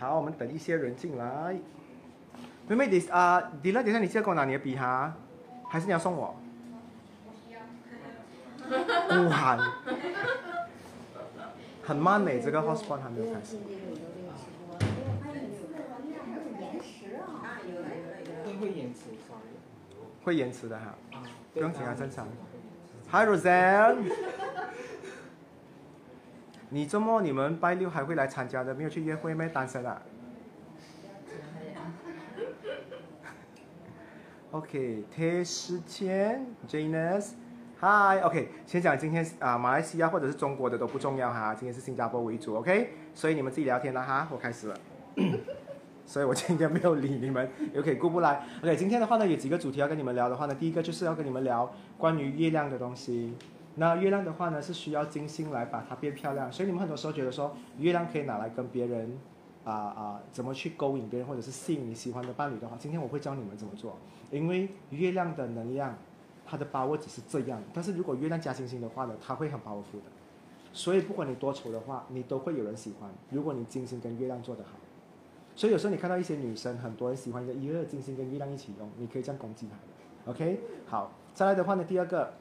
好，我们等一些人进来。妹妹，你啊，迪乐，等一下你记得给我拿你的笔哈，还是你要送我？不喊，很慢呢，这个 hotspot 还没有开始。会会延迟，sorry。会延迟的哈，啊，不用紧张，正常。Hi Roseanne，你周末你们拜六还会来参加的？没有去约会咩？单身啊？OK，贴时间，Janus，Hi，OK，先讲今天啊，马来西亚或者是中国的都不重要哈，今天是新加坡为主，OK，所以你们自己聊天了哈，我开始了。所以我今天没有理你们，OK，顾不来。OK，今天的话呢，有几个主题要跟你们聊的话呢，第一个就是要跟你们聊关于月亮的东西。那月亮的话呢，是需要金星来把它变漂亮，所以你们很多时候觉得说，月亮可以拿来跟别人啊啊、怎么去勾引别人，或者是吸引你喜欢的伴侣的话，今天我会教你们怎么做。因为月亮的能量，它的把握只是这样，但是如果月亮加星星的话呢，它会很 powerful 的。所以不管你多丑的话，你都会有人喜欢。如果你金星跟月亮做得好。所以有时候你看到一些女生，很多人喜欢一个一二金星跟月亮一起用，你可以这样攻击她。OK，好，再来的话呢，第二个，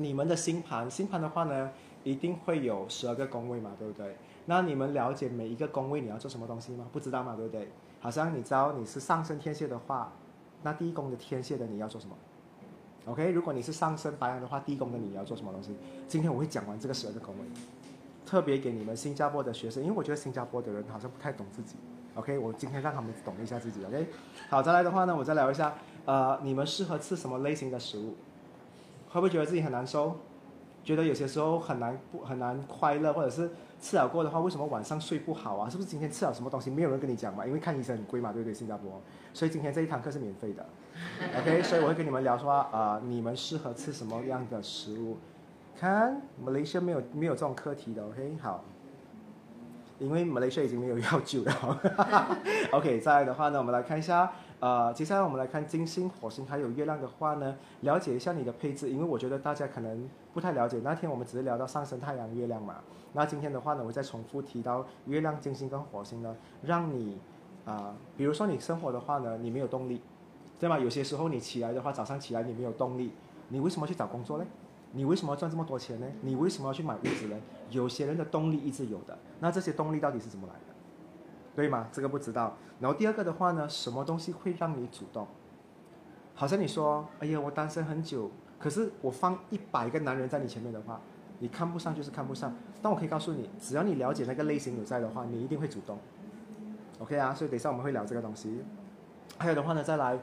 你们的星盘，星盘的话呢，一定会有十二个宫位嘛，对不对？那你们了解每一个宫位你要做什么东西吗？不知道嘛，对不对？好像你知道你是上升天蝎的话，那第一宫的天蝎的你要做什么？OK，如果你是上升白羊的话，第一宫的你要做什么东西？今天我会讲完这个十二个宫位，特别给你们新加坡的学生，因为我觉得新加坡的人好像不太懂自己。OK，我今天让他们懂一下自己。OK，好，再来的话呢，我再聊一下，呃，你们适合吃什么类型的食物？会不会觉得自己很难受？觉得有些时候很难不很难快乐，或者是吃了过的话，为什么晚上睡不好啊？是不是今天吃了什么东西没有人跟你讲嘛？因为看医生很贵嘛，对不对？新加坡，所以今天这一堂课是免费的。OK，所以我会跟你们聊说，呃，你们适合吃什么样的食物？看马来西亚没有没有这种课题的，OK，好。因为马来西亚已经没有药酒了。OK，再来的话呢，我们来看一下，呃，接下来我们来看金星、火星还有月亮的话呢，了解一下你的配置，因为我觉得大家可能不太了解。那天我们只是聊到上升太阳、月亮嘛，那今天的话呢，我再重复提到月亮、金星跟火星呢，让你啊、比如说你生活的话呢，你没有动力，对吗？有些时候你起来的话，早上起来你没有动力，你为什么去找工作呢？你为什么要赚这么多钱呢？你为什么要去买屋子呢？有些人的动力一直有的，那这些动力到底是怎么来的？对吗？这个不知道。然后第二个的话呢，什么东西会让你主动？好像你说，哎呀，我单身很久，可是我放一百个男人在你前面的话，你看不上就是看不上。但我可以告诉你，只要你了解那个类型有在的话，你一定会主动。OK 啊，所以等一下我们会聊这个东西。还有的话呢，再来，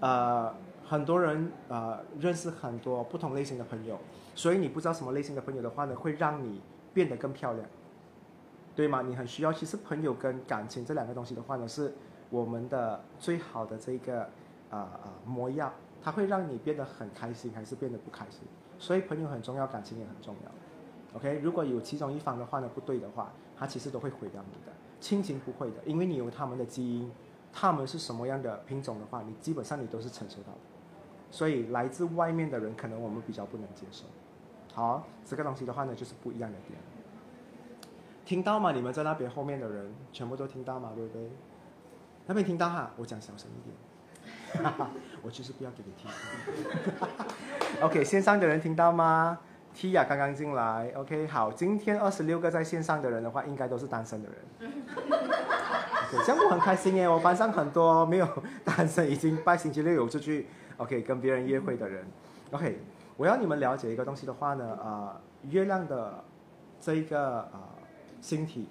呃，很多人呃认识很多不同类型的朋友，所以你不知道什么类型的朋友的话呢，会让你变得更漂亮，对吗？你很需要。其实朋友跟感情这两个东西的话呢，是我们的最好的这个啊啊、模样，它会让你变得很开心，还是变得不开心。所以朋友很重要，感情也很重要。OK，如果有其中一方的话呢不对的话，它其实都会毁掉你的。亲情不会的，因为你有他们的基因，他们是什么样的品种的话，你基本上你都是承受到的。所以来自外面的人，可能我们比较不能接受。好，这个东西的话呢，就是不一样的点。听到吗？你们在那边后面的人全部都听到吗？对不对？那边听到哈，我讲小声一点。我就是不要给你听。OK，线上的人听到吗？Tia 刚刚进来。OK，好，今天二十六个在线上的人的话，应该都是单身的人。OK，这样我很开心耶！我班上很多没有单身，已经拜星期六有出去 OK 跟别人约会的人。OK，我要你们了解一个东西的话呢，啊、月亮的这一个啊、星体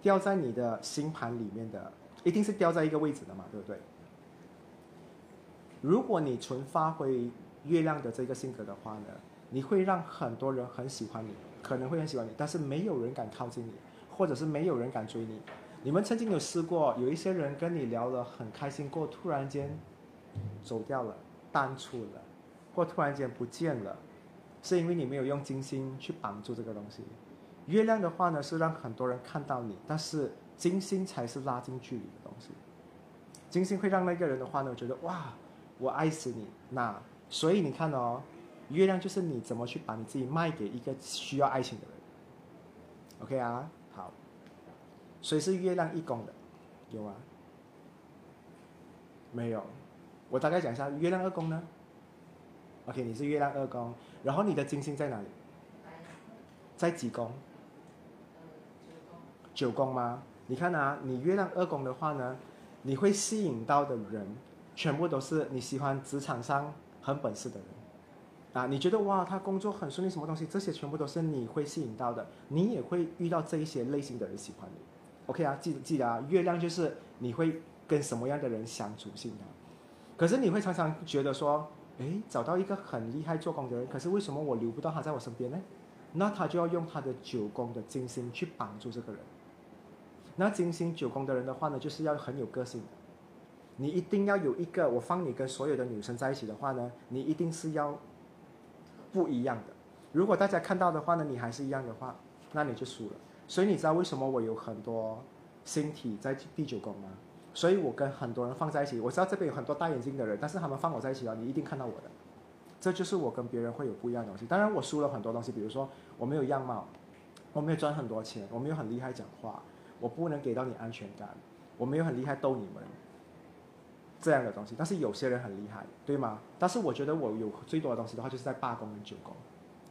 掉在你的星盘里面的，一定是掉在一个位置的嘛，对不对？如果你纯发挥月亮的这个性格的话呢，你会让很多人很喜欢你，可能会很喜欢你，但是没有人敢靠近你，或者是没有人敢追你。你们曾经有试过，有一些人跟你聊得很开心过，突然间走掉了，淡出了，或突然间不见了，是因为你没有用金星去绑住这个东西。月亮的话呢，是让很多人看到你，但是金星才是拉近距离的东西。金星会让那个人的话呢，觉得哇，我爱死你。那所以你看哦，月亮就是你怎么去把你自己卖给一个需要爱情的人。OK 啊，好。所以是月亮一宫的。有啊？没有。我大概讲一下，月亮二宫呢？OK，你是月亮二宫，然后你的金星在哪里？在几宫？九宫吗？你看啊，你月亮二宫的话呢，你会吸引到的人，全部都是你喜欢职场上很本事的人。啊，你觉得哇，他工作很顺利，什么东西？这些全部都是你会吸引到的，你也会遇到这一些类型的人喜欢你。OK 啊，记记得啊，月亮就是你会跟什么样的人相处性的。可是你会常常觉得说，诶，找到一个很厉害做工的人，可是为什么我留不到他在我身边呢？那他就要用他的九宫的金星去帮助这个人。那金星九宫的人的话呢，就是要很有个性的。你一定要有一个，我放你跟所有的女生在一起的话呢，你一定是要不一样的。如果大家看到的话呢，你还是一样的话，那你就输了。所以你知道为什么我有很多星体在第九宫吗？所以我跟很多人放在一起。我知道这边有很多戴眼镜的人，但是他们放我在一起了，你一定看到我的。这就是我跟别人会有不一样的东西。当然我输了很多东西，比如说我没有样貌，我没有赚很多钱，我没有很厉害讲话，我不能给到你安全感，我没有很厉害逗你们这样的东西。但是有些人很厉害，对吗？但是我觉得我有最多的东西的话，就是在八宫跟九宫。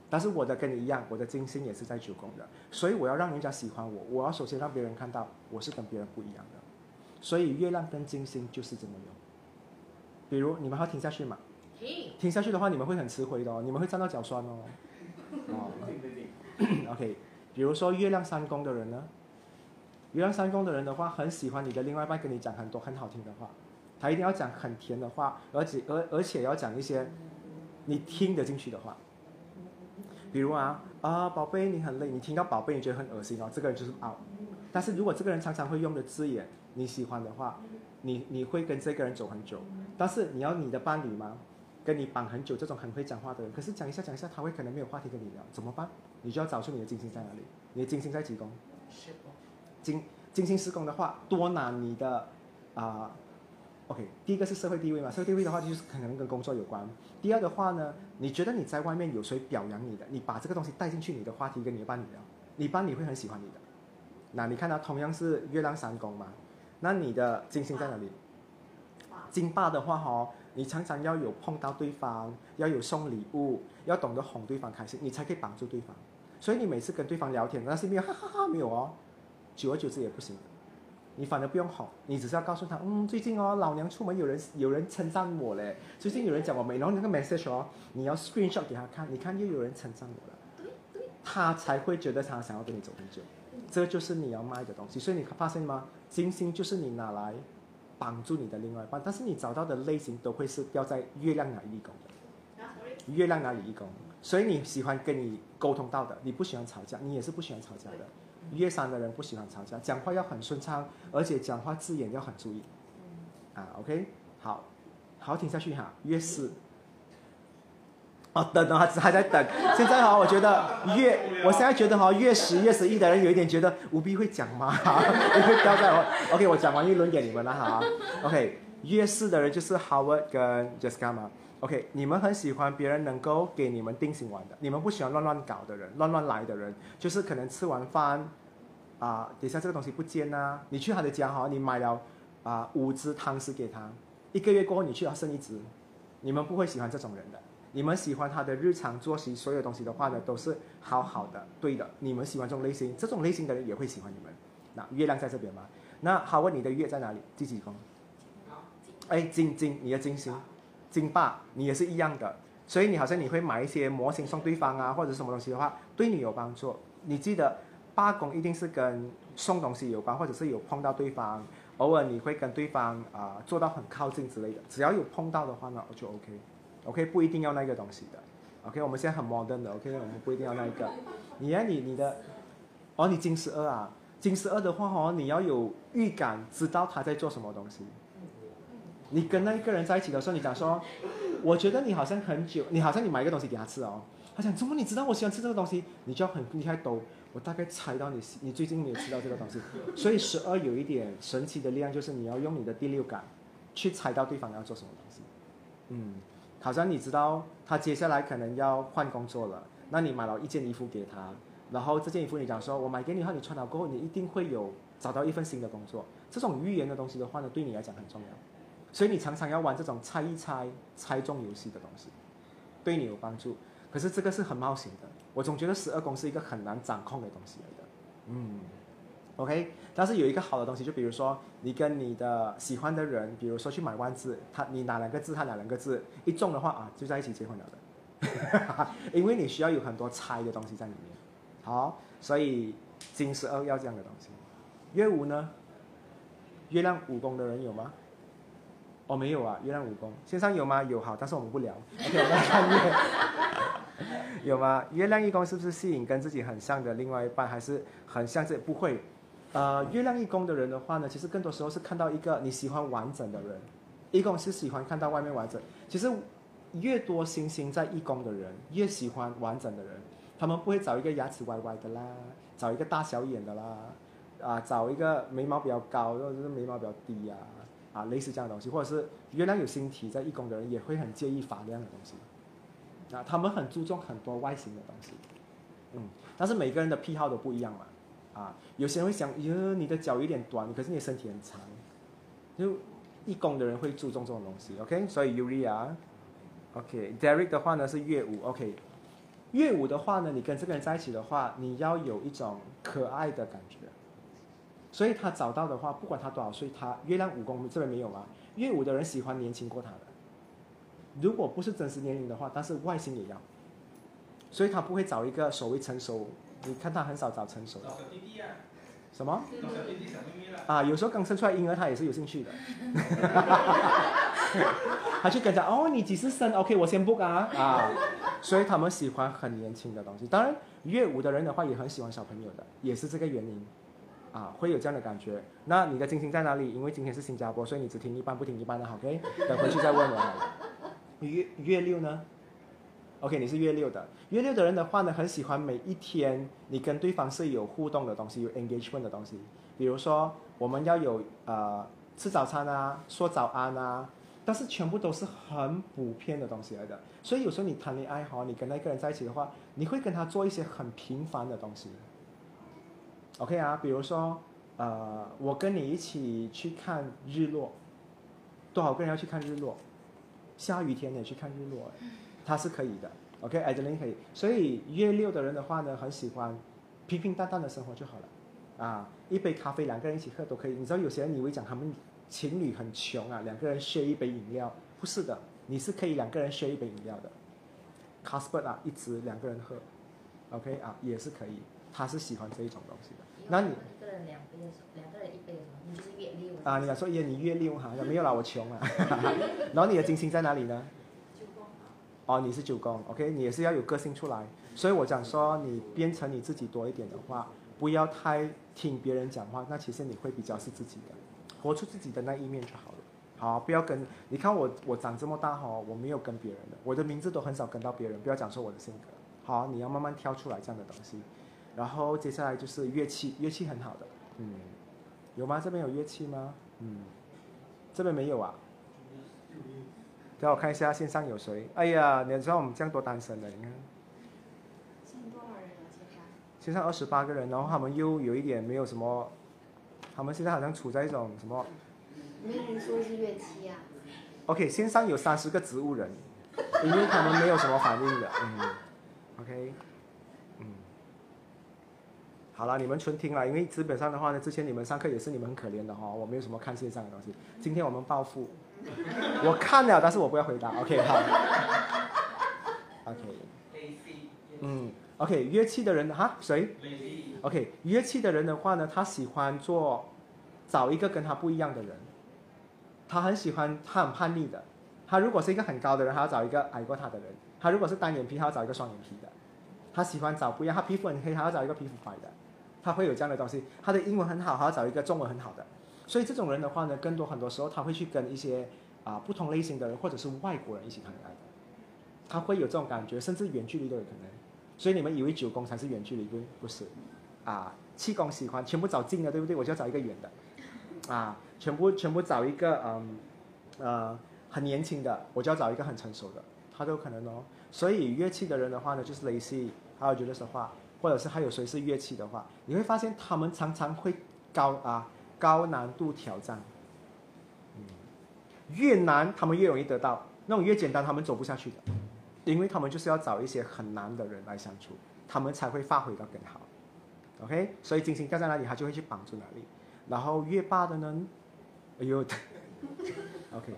但是我的跟你一样，我的金星也是在九宫的，所以我要让人家喜欢我，我要首先让别人看到我是跟别人不一样的。所以月亮跟金星就是这么用。比如你们要听下去嘛？听下去的话，你们会很吃亏的哦，你们会站到脚酸哦。哦，OK。比如说月亮三宫的人呢，月亮三宫的人的话，很喜欢你的另外一半跟你讲很多很好听的话，他一定要讲很甜的话，而且而而且要讲一些你听得进去的话。比如啊啊，宝贝你很累，你听到宝贝你觉得很恶心哦，这个人就是 out。但是如果这个人常常会用的字眼你喜欢的话，你你会跟这个人走很久。但是你要你的伴侣吗？跟你绑很久这种很会讲话的人，可是讲一下讲一下，他会可能没有话题跟你聊，怎么办？你就要找出你的金星在哪里。你的金星在几宫？是精精心施工的话，多拿你的啊、OK，第一个是社会地位嘛，社会地位的话就是可能跟工作有关。第二的话呢，你觉得你在外面有谁表扬你的，你把这个东西带进去你的话题跟你的伴侣聊，你伴侣会很喜欢你的。那你看到同样是月亮三宫嘛，那你的金星在哪里？金霸的话哦，你常常要有碰到对方，要有送礼物，要懂得哄对方开心，你才可以帮助对方。所以你每次跟对方聊天，那是没有哈哈哈没有哦，久而久之也不行。你反而不用哄，你只是要告诉他，嗯，最近哦，老娘出门有人有人称赞我嘞，最近有人讲我美，然后那个 message 哦，你要 screenshot 给他看，你看又有人称赞我了，他才会觉得他想要跟你走很久。这就是你要卖的东西，所以你发现吗？金星就是你拿来帮助你的另外一半，但是你找到的类型都会是掉在月亮哪一宫的，月亮哪里一宫，所以你喜欢跟你沟通到的，你不喜欢吵架，你也是不喜欢吵架的。月三的人不喜欢吵架，讲话要很顺畅，而且讲话字眼要很注意。啊，OK，好，好听下去哈。月四，哦，等等，还还在等。现在哈，我觉得月，我现在觉得哈，月十、月十一的人有一点觉得无必会讲吗？你会不要在我 OK，我讲完一轮给你们了哈。OK，月四的人就是 Howard 跟 Jessica 嘛。OK，你们很喜欢别人能够给你们定心丸的，你们不喜欢乱乱搞的人，乱乱来的人，就是可能吃完饭啊，等下这个东西不见啊，你去他的家哈，你买了啊五只汤匙给他，一个月过后你去他剩一只，你们不会喜欢这种人的，你们喜欢他的日常作息，所有东西的话呢都是好好的，对的，你们喜欢这种类型，这种类型的人也会喜欢你们。那月亮在这边吗？那好问你的月在哪里？第几宫？哎，金金，你的金星。金霸，你也是一样的，所以你好像你会买一些模型送对方啊，或者什么东西的话，对你有帮助。你记得八宫一定是跟送东西有关，或者是有碰到对方，偶尔你会跟对方啊、做到很靠近之类的。只要有碰到的话呢，我就 OK，OK、不一定要那个东西的。OK，我们现在很 modern 的，OK，我们不一定要那一个。你呀、你你的，哦，你金十二啊，金十二的话哦，你要有预感，知道他在做什么东西。你跟那一个人在一起的时候，你讲说，我觉得你好像很久，你好像你买一个东西给他吃哦，他讲怎么你知道我喜欢吃这个东西，你就要很厉害抖，我大概猜到你你最近没有吃到这个东西，所以十二有一点神奇的力量，就是你要用你的第六感去猜到对方要做什么东西，嗯，好像你知道他接下来可能要换工作了，那你买了一件衣服给他，然后这件衣服你讲说我买给你后，你穿了过后，你一定会有找到一份新的工作。这种预言的东西的话呢，对你来讲很重要，所以你常常要玩这种猜一猜、猜中游戏的东西，对你有帮助。可是这个是很冒险的，我总觉得十二宫是一个很难掌控的东西来的。嗯，OK，但是有一个好的东西，就比如说你跟你的喜欢的人，比如说去买万字，他你哪两个字，他哪两个字，一中的话啊，就在一起结婚了的，因为你需要有很多猜的东西在里面。好，所以金十二要这样的东西。月五呢？月亮五宫的人有吗？哦，没有啊，月亮武功线上有吗？有好，但是我们不聊。有吗？月亮一宫是不是吸引跟自己很像的另外一半，还是很像这不会？呃，月亮一宫的人的话呢，其实更多时候是看到一个你喜欢完整的人。一宫是喜欢看到外面完整，其实越多星星在一宫的人，越喜欢完整的人。他们不会找一个牙齿歪歪的啦，找一个大小眼的啦。啊，找一个眉毛比较高，或者是眉毛比较低呀，啊，啊类似这样的东西，或者是月亮有星体在义工的人也会很介意发亮的东西，啊，他们很注重很多外形的东西，嗯，但是每个人的癖好都不一样嘛，啊，有些人会想，哟，你的脚有点短，可是你的身体很长，就义工的人会注重这种东西，OK，所以 Uria，OK，Derek 的话呢是乐舞，OK，乐舞的话呢，你跟这个人在一起的话，你要有一种可爱的感觉。所以他找到的话，不管他多少岁，他月亮五宫这边没有吗？月五的人喜欢年轻过他的，如果不是真实年龄的话，但是外形也要，所以他不会找一个所谓成熟，你看他很少找成熟的。什么？啊，有时候刚生出来婴儿他也是有兴趣的，他就跟着哦，你几时生？OK，我先 book 啊啊，所以他们喜欢很年轻的东西。当然，月五的人的话也很喜欢小朋友的，也是这个原因。啊，会有这样的感觉。那你的金星在哪里？因为今天是新加坡，所以你只听一半不听一半的，OK？等回去再问我。你月月六呢？OK，你是月六的。月六的人的话呢，很喜欢每一天你跟对方是有互动的东西，有 engagement 的东西。比如说，我们要有呃吃早餐啊，说早安啊，但是全部都是很普遍的东西来的。所以有时候你谈恋爱哈，你跟那个人在一起的话，你会跟他做一些很平凡的东西。OK 啊，比如说，呃，我跟你一起去看日落，多少个人要去看日落？下雨天也去看日落，他是可以的。OK，Adeline 可以。所以月六的人的话呢，很喜欢平平淡淡的生活就好了。啊，一杯咖啡两个人一起喝都可以。你知道有些人以为讲他们情侣很穷啊，两个人 share 一杯饮料，不是的，你是可以两个人 share 一杯饮料的。Casper 啊，一直两个人喝，OK 啊，也是可以。他是喜欢这一种东西的。那你一个人两杯，两个人一杯，你就是月六啊？你想说耶？你月六哈？没有啦，我穷啊。然后你的金星在哪里呢？九宫。哦，你是九宫，OK，你也是要有个性出来。所以我讲说，你变成你自己多一点的话，不要太听别人讲话，那其实你会比较是自己的，活出自己的那一面就好了。好，不要跟你看我，我长这么大哈，我没有跟别人的，我的名字都很少跟到别人。不要讲说我的性格，好，你要慢慢挑出来这样的东西。然后接下来就是乐器，乐器很好的，嗯，有吗？这边有乐器吗？嗯，这边没有啊。给我看一下线上有谁？哎呀，你知道我们这样多单身的，你看。现在多少人啊？线上？线上二十八个人，然后他们又有一点没有什么，他们现在好像处在一种什么？没人说是乐器啊。OK，线上有三十个植物人，因为他们没有什么反应的，嗯，OK。好了，你们纯听了，因为基本上的话呢，之前你们上课也是你们很可怜的哈，我没有什么看线上的东西。今天我们报复，我看了，但是我不要回答。OK，好。OK。嗯，OK，乐器的人哈，谁？OK，乐器的人的话呢，他喜欢做找一个跟他不一样的人，他很喜欢，他很叛逆的。他如果是一个很高的人，他要找一个矮过他的人；他如果是单眼皮，他要找一个双眼皮的。他喜欢找不一样，他皮肤很黑，他要找一个皮肤白的。他会有这样的东西，他的英文很好，还要找一个中文很好的，所以这种人的话呢，更多很多时候他会去跟一些啊不同类型的人，或者是外国人一起谈恋爱的，他会有这种感觉，甚至远距离都有可能。所以你们以为九宫才是远距离，不不是？啊，七宫喜欢全部找近的，对不对？我就要找一个远的，啊，全部全部找一个嗯呃很年轻的，我就要找一个很成熟的，他都有可能哦。所以乐器的人的话呢，就是雷西，还有觉得说话。或者是还有谁是乐器的话，你会发现他们常常会高啊高难度挑战。越难他们越容易得到，那种越简单他们走不下去的，因为他们就是要找一些很难的人来相处，他们才会发挥到更好。OK，所以金星掉在哪里，他就会去帮助哪里。然后越霸的呢，哎呦，OK，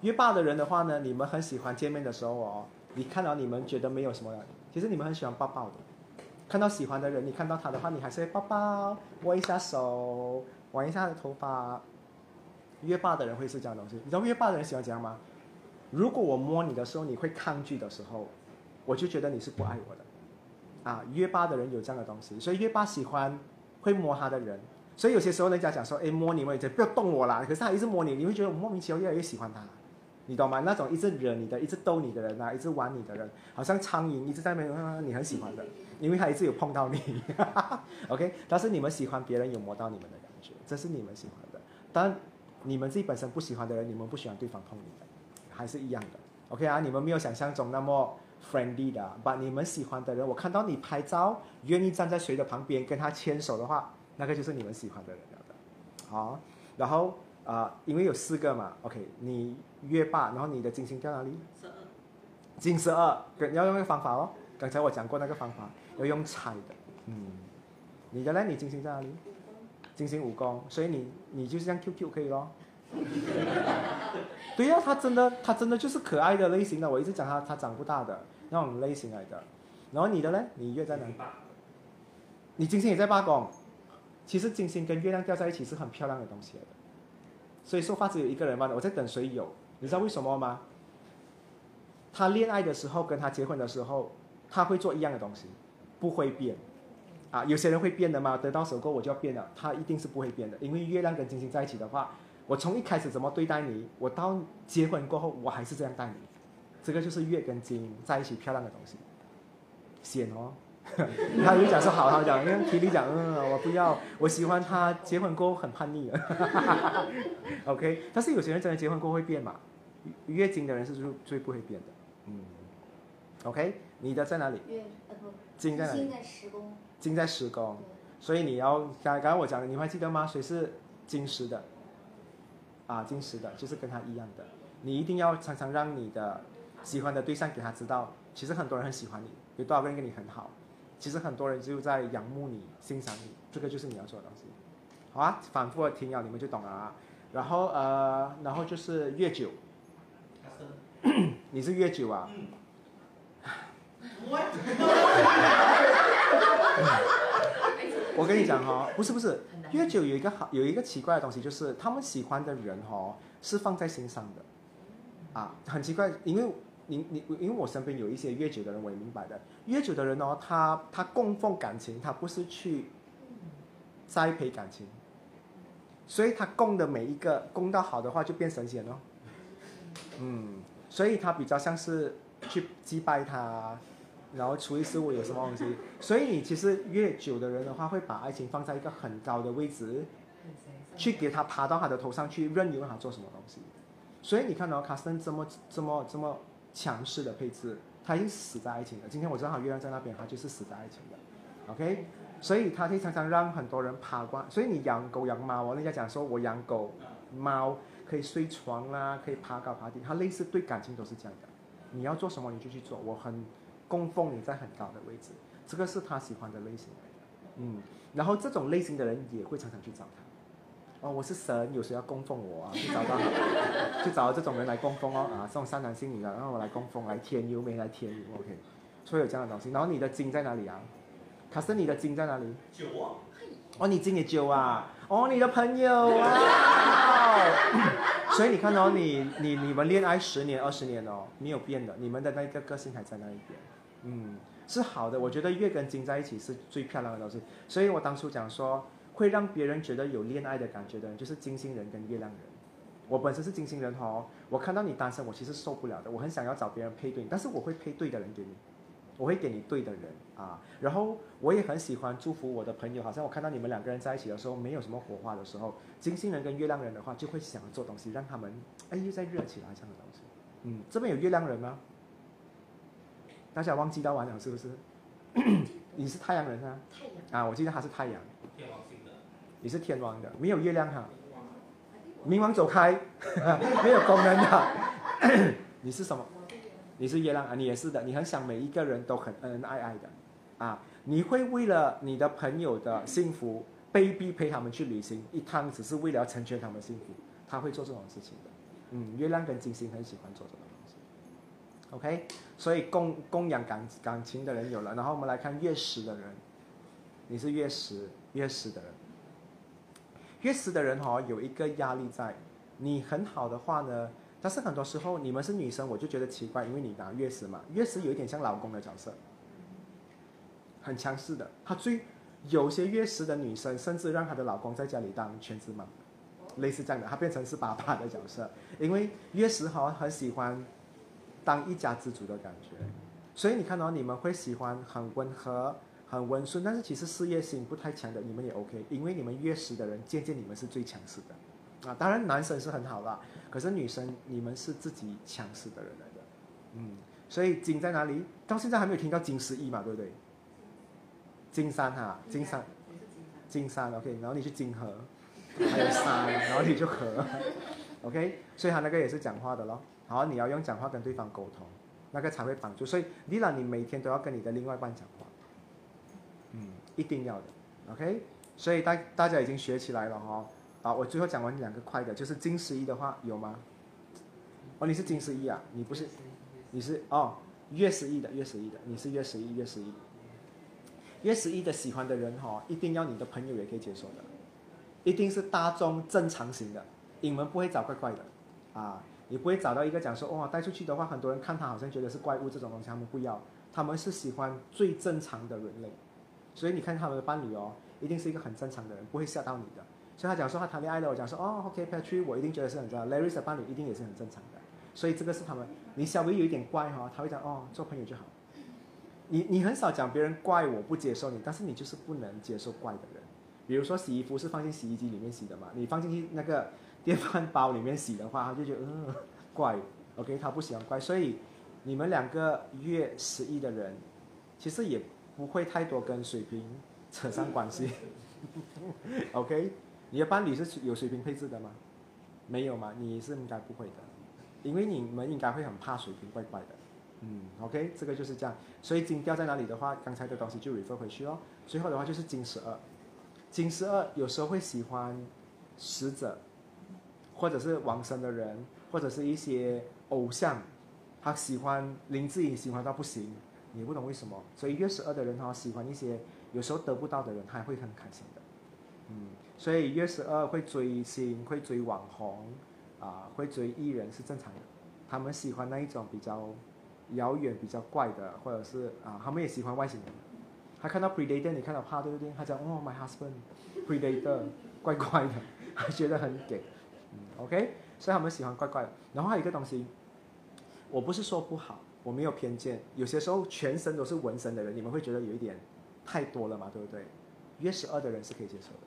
越霸的人的话呢，你们很喜欢见面的时候哦，你看到你们觉得没有什么，其实你们很喜欢抱抱的。看到喜欢的人，你看到他的话，你还是会抱抱，摸一下手，玩一下他的头发。约霸的人会是这样东西，你知道约霸的人喜欢怎样吗？如果我摸你的时候，你会抗拒的时候，我就觉得你是不爱我的。啊，约霸的人有这样的东西，所以约霸喜欢会摸他的人。所以有些时候人家讲说，哎，摸你，我不要动我啦。可是他一直摸你，你会觉得我莫名其妙越来越喜欢他，你懂吗？那种一直惹你的、一直逗你的人啊，一直玩你的人，好像苍蝇一直在那边，你很喜欢的，因为他一直有碰到你。OK，但是你们喜欢别人有摸到你们的感觉，这是你们喜欢的。但你们自己本身不喜欢的人，你们不喜欢对方碰你的，还是一样的。OK 啊，你们没有想象中那么。friendly 的，把你们喜欢的人，我看到你拍照，愿意站在谁的旁边跟他牵手的话，那个就是你们喜欢的人了的。好，然后啊，因为有四个嘛，OK，你约霸，然后你的金星掉哪里？十二。金十二，你要用那个方法哦。刚才我讲过那个方法，要用猜的。嗯，你的呢？你金星在哪里？金星五宫，所以你你就是像 QQ 可以咯。对呀，他真的，他真的就是可爱的类型的。我一直讲他，他长不大的那种类型来的。然后你的呢？你月在哪？你金星也在八宫。其实金星跟月亮掉在一起是很漂亮的东西来的。所以说话只有一个人嘛，我在等谁有？你知道为什么吗？他恋爱的时候跟他结婚的时候，他会做一样的东西，不会变。啊，有些人会变的嘛，得到手过我就要变了，他一定是不会变的，因为月亮跟金星在一起的话。我从一开始怎么对待你，我到结婚过后我还是这样待你，这个就是月跟金在一起漂亮的东西，显哦。他就讲说好，他讲，因为体力讲，嗯，我不要，我喜欢他结婚过后很叛逆了。OK，但是有些人真的结婚过后会变嘛？月经的人是最最不会变的。嗯。OK，你的在哪里？月呃不，金在哪里？经在十宫。金在十宫，所以你要刚刚刚我讲的，你还记得吗？谁是金石的？啊，金石的，就是跟他一样的。你一定要常常让你的喜欢的对象给他知道，其实很多人很喜欢你，有多少个人跟你很好，其实很多人就在仰慕你、欣赏你，这个就是你要做的东西。好啊，反复的听啊，你们就懂了啊。然后呃，然后就是月酒。你是月酒啊？我跟你讲哈，不是不是。月酒有一个好有一个奇怪的东西，就是他们喜欢的人哈是放在心上的，啊，很奇怪，因为你你因为我身边有一些月酒的人，我也明白的，月酒的人哦，他他供奉感情，他不是去栽培感情，所以他供的每一个供到好的话就变神仙哦，嗯，所以他比较像是去祭拜他。然后初一十五有什么东西？所以你其实越久的人的话，会把爱情放在一个很高的位置，去给他爬到他的头上去，任由他做什么东西。所以你看到卡森这么这么这么强势的配置，他已经死在爱情了。今天我正好月亮在那边，他就是死在爱情的。OK，所以他会常常让很多人爬过。所以你养狗养猫，人家讲说我养狗猫可以睡床啦，可以爬高爬低，他类似对感情都是这样的。你要做什么你就去做，我很。供奉你在很高的位置，这个是他喜欢的类型来的，嗯，然后这种类型的人也会常常去找他，哦，我是神，有谁要供奉我啊？去找到，去找这种人来供奉哦，啊，这种善男信女的，然后我来供奉，来添油没来添油，OK，所以有这样的东西。然后你的金在哪里啊？卡斯，你的金在哪里？九啊。哦，你金也九啊？哦，你的朋友啊。所以你看到你你你们恋爱十年二十年哦，没有变的，你们的那个个性还在那一边。嗯，是好的。我觉得月跟金在一起是最漂亮的东西。所以我当初讲说，会让别人觉得有恋爱的感觉的人，就是金星人跟月亮人。我本身是金星人哦，我看到你单身，我其实受不了的。我很想要找别人配对，但是我会配对的人给你，我会给你对的人啊。然后我也很喜欢祝福我的朋友，好像我看到你们两个人在一起的时候，没有什么火花的时候，金星人跟月亮人的话，就会想做东西，让他们哎又在热起来这样的东西。嗯，这边有月亮人吗？大家忘记到完了是不是？你是太阳人啊？太阳啊，我记得他是太阳。天王星的。你是天王的，没有月亮哈。冥王走开，没有功能的。你是什么？你是月亮啊，你也是的。你很想每一个人都很恩恩爱爱的，啊，你会为了你的朋友的幸福，卑鄙陪他们去旅行一趟，只是为了成全他们幸福，他会做这种事情的。嗯，月亮跟金星很喜欢做这种东西。OK，所以供供养感感情的人有了，然后我们来看月食的人，你是月食月食的人，月食的人哈、有一个压力在，你很好的话呢。但是很多时候你们是女生，我就觉得奇怪，因为你拿月食嘛，月食有一点像老公的角色，很强势的。她最有些月食的女生，甚至让她的老公在家里当全职妈，类似这样的，她变成是爸爸的角色。因为月食哈很喜欢当一家之主的感觉，所以你看到、你们会喜欢很温和、很温顺，但是其实事业心不太强的，你们也 OK，因为你们月食的人，渐渐你们是最强势的。啊，当然男生是很好啦，可是女生你们是自己强势的人来的，嗯，所以金在哪里？到现在还没有听到金十一嘛，对不对？金山哈，金山，金山 OK，然后你去金河，还有山，然后你就河，OK，所以他那个也是讲话的咯，好，你要用讲话跟对方沟通，那个才会帮助。所以丽娜，你每天都要跟你的另外一半讲话，嗯，一定要的，OK，所以大大家已经学起来了哈。好，我最后讲完两个快的，就是金十一的话有吗？哦，你是金十一啊，你不是，你是哦月十一的，月十一的，你是月十一，月十一，月十一的喜欢的人哈、一定要你的朋友也可以接受的，一定是大众正常型的，你们不会找怪怪的，啊，你不会找到一个讲说哇带出去的话，很多人看他好像觉得是怪物这种东西，他们不要，他们是喜欢最正常的人类，所以你看他们的伴侣哦，一定是一个很正常的人，不会吓到你的。所以他讲说他谈恋爱了，我讲说哦，OK，Patrick，我一定觉得是很正常，Larry 的伴侣一定也是很正常的，所以这个是他们，你稍微有一点怪哈、他会讲哦，做朋友就好。你你很少讲别人怪我不接受你，但是你就是不能接受怪的人。比如说洗衣服是放进洗衣机里面洗的嘛，你放进去那个电饭煲里面洗的话，他就觉得嗯、怪，OK，他不喜欢怪，所以你们两个月十一的人，其实也不会太多跟水瓶扯上关系，OK。你的伴侣是有水平配置的吗？没有吗？你是应该不会的，因为你们应该会很怕水平怪怪的。嗯，OK，这个就是这样。所以金掉在哪里的话，刚才的东西就 refer 回去哦。最后的话就是金十二，金十二有时候会喜欢死者，或者是往生的人，或者是一些偶像，他喜欢林志颖喜欢到不行，你不懂为什么。所以月十二的人哈，喜欢一些有时候得不到的人，他会很开心的。嗯。所以月十二会追星，会追网红，啊，会追艺人是正常的。他们喜欢那一种比较遥远、比较怪的，或者是啊，他们也喜欢外星人。他看到 Predator，你看到怕对不对？他讲哦，My husband，Predator，怪怪的，他觉得很给，嗯，OK，所以他们喜欢怪怪的。然后还有一个东西，我不是说不好，我没有偏见。有些时候全身都是纹身的人，你们会觉得有一点太多了嘛，对不对？月十二的人是可以接受的。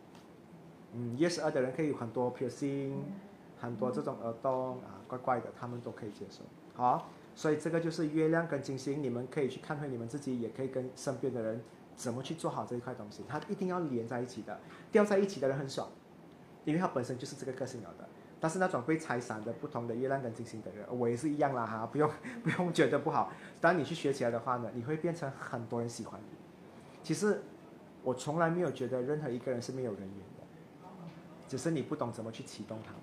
嗯，月十二的人可以有很多 piercing，很多这种耳洞啊，怪怪的，他们都可以接受。好，所以这个就是月亮跟金星，你们可以去看看你们自己，也可以跟身边的人怎么去做好这一块东西。它一定要连在一起的，掉在一起的人很爽，因为他本身就是这个个性了的。但是那种被拆散的不同的月亮跟金星的人，我也是一样啦哈，不用 不用觉得不好。当你去学起来的话呢，你会变成很多人喜欢你。其实我从来没有觉得任何一个人是没有人缘的。只是你不懂怎么去启动它们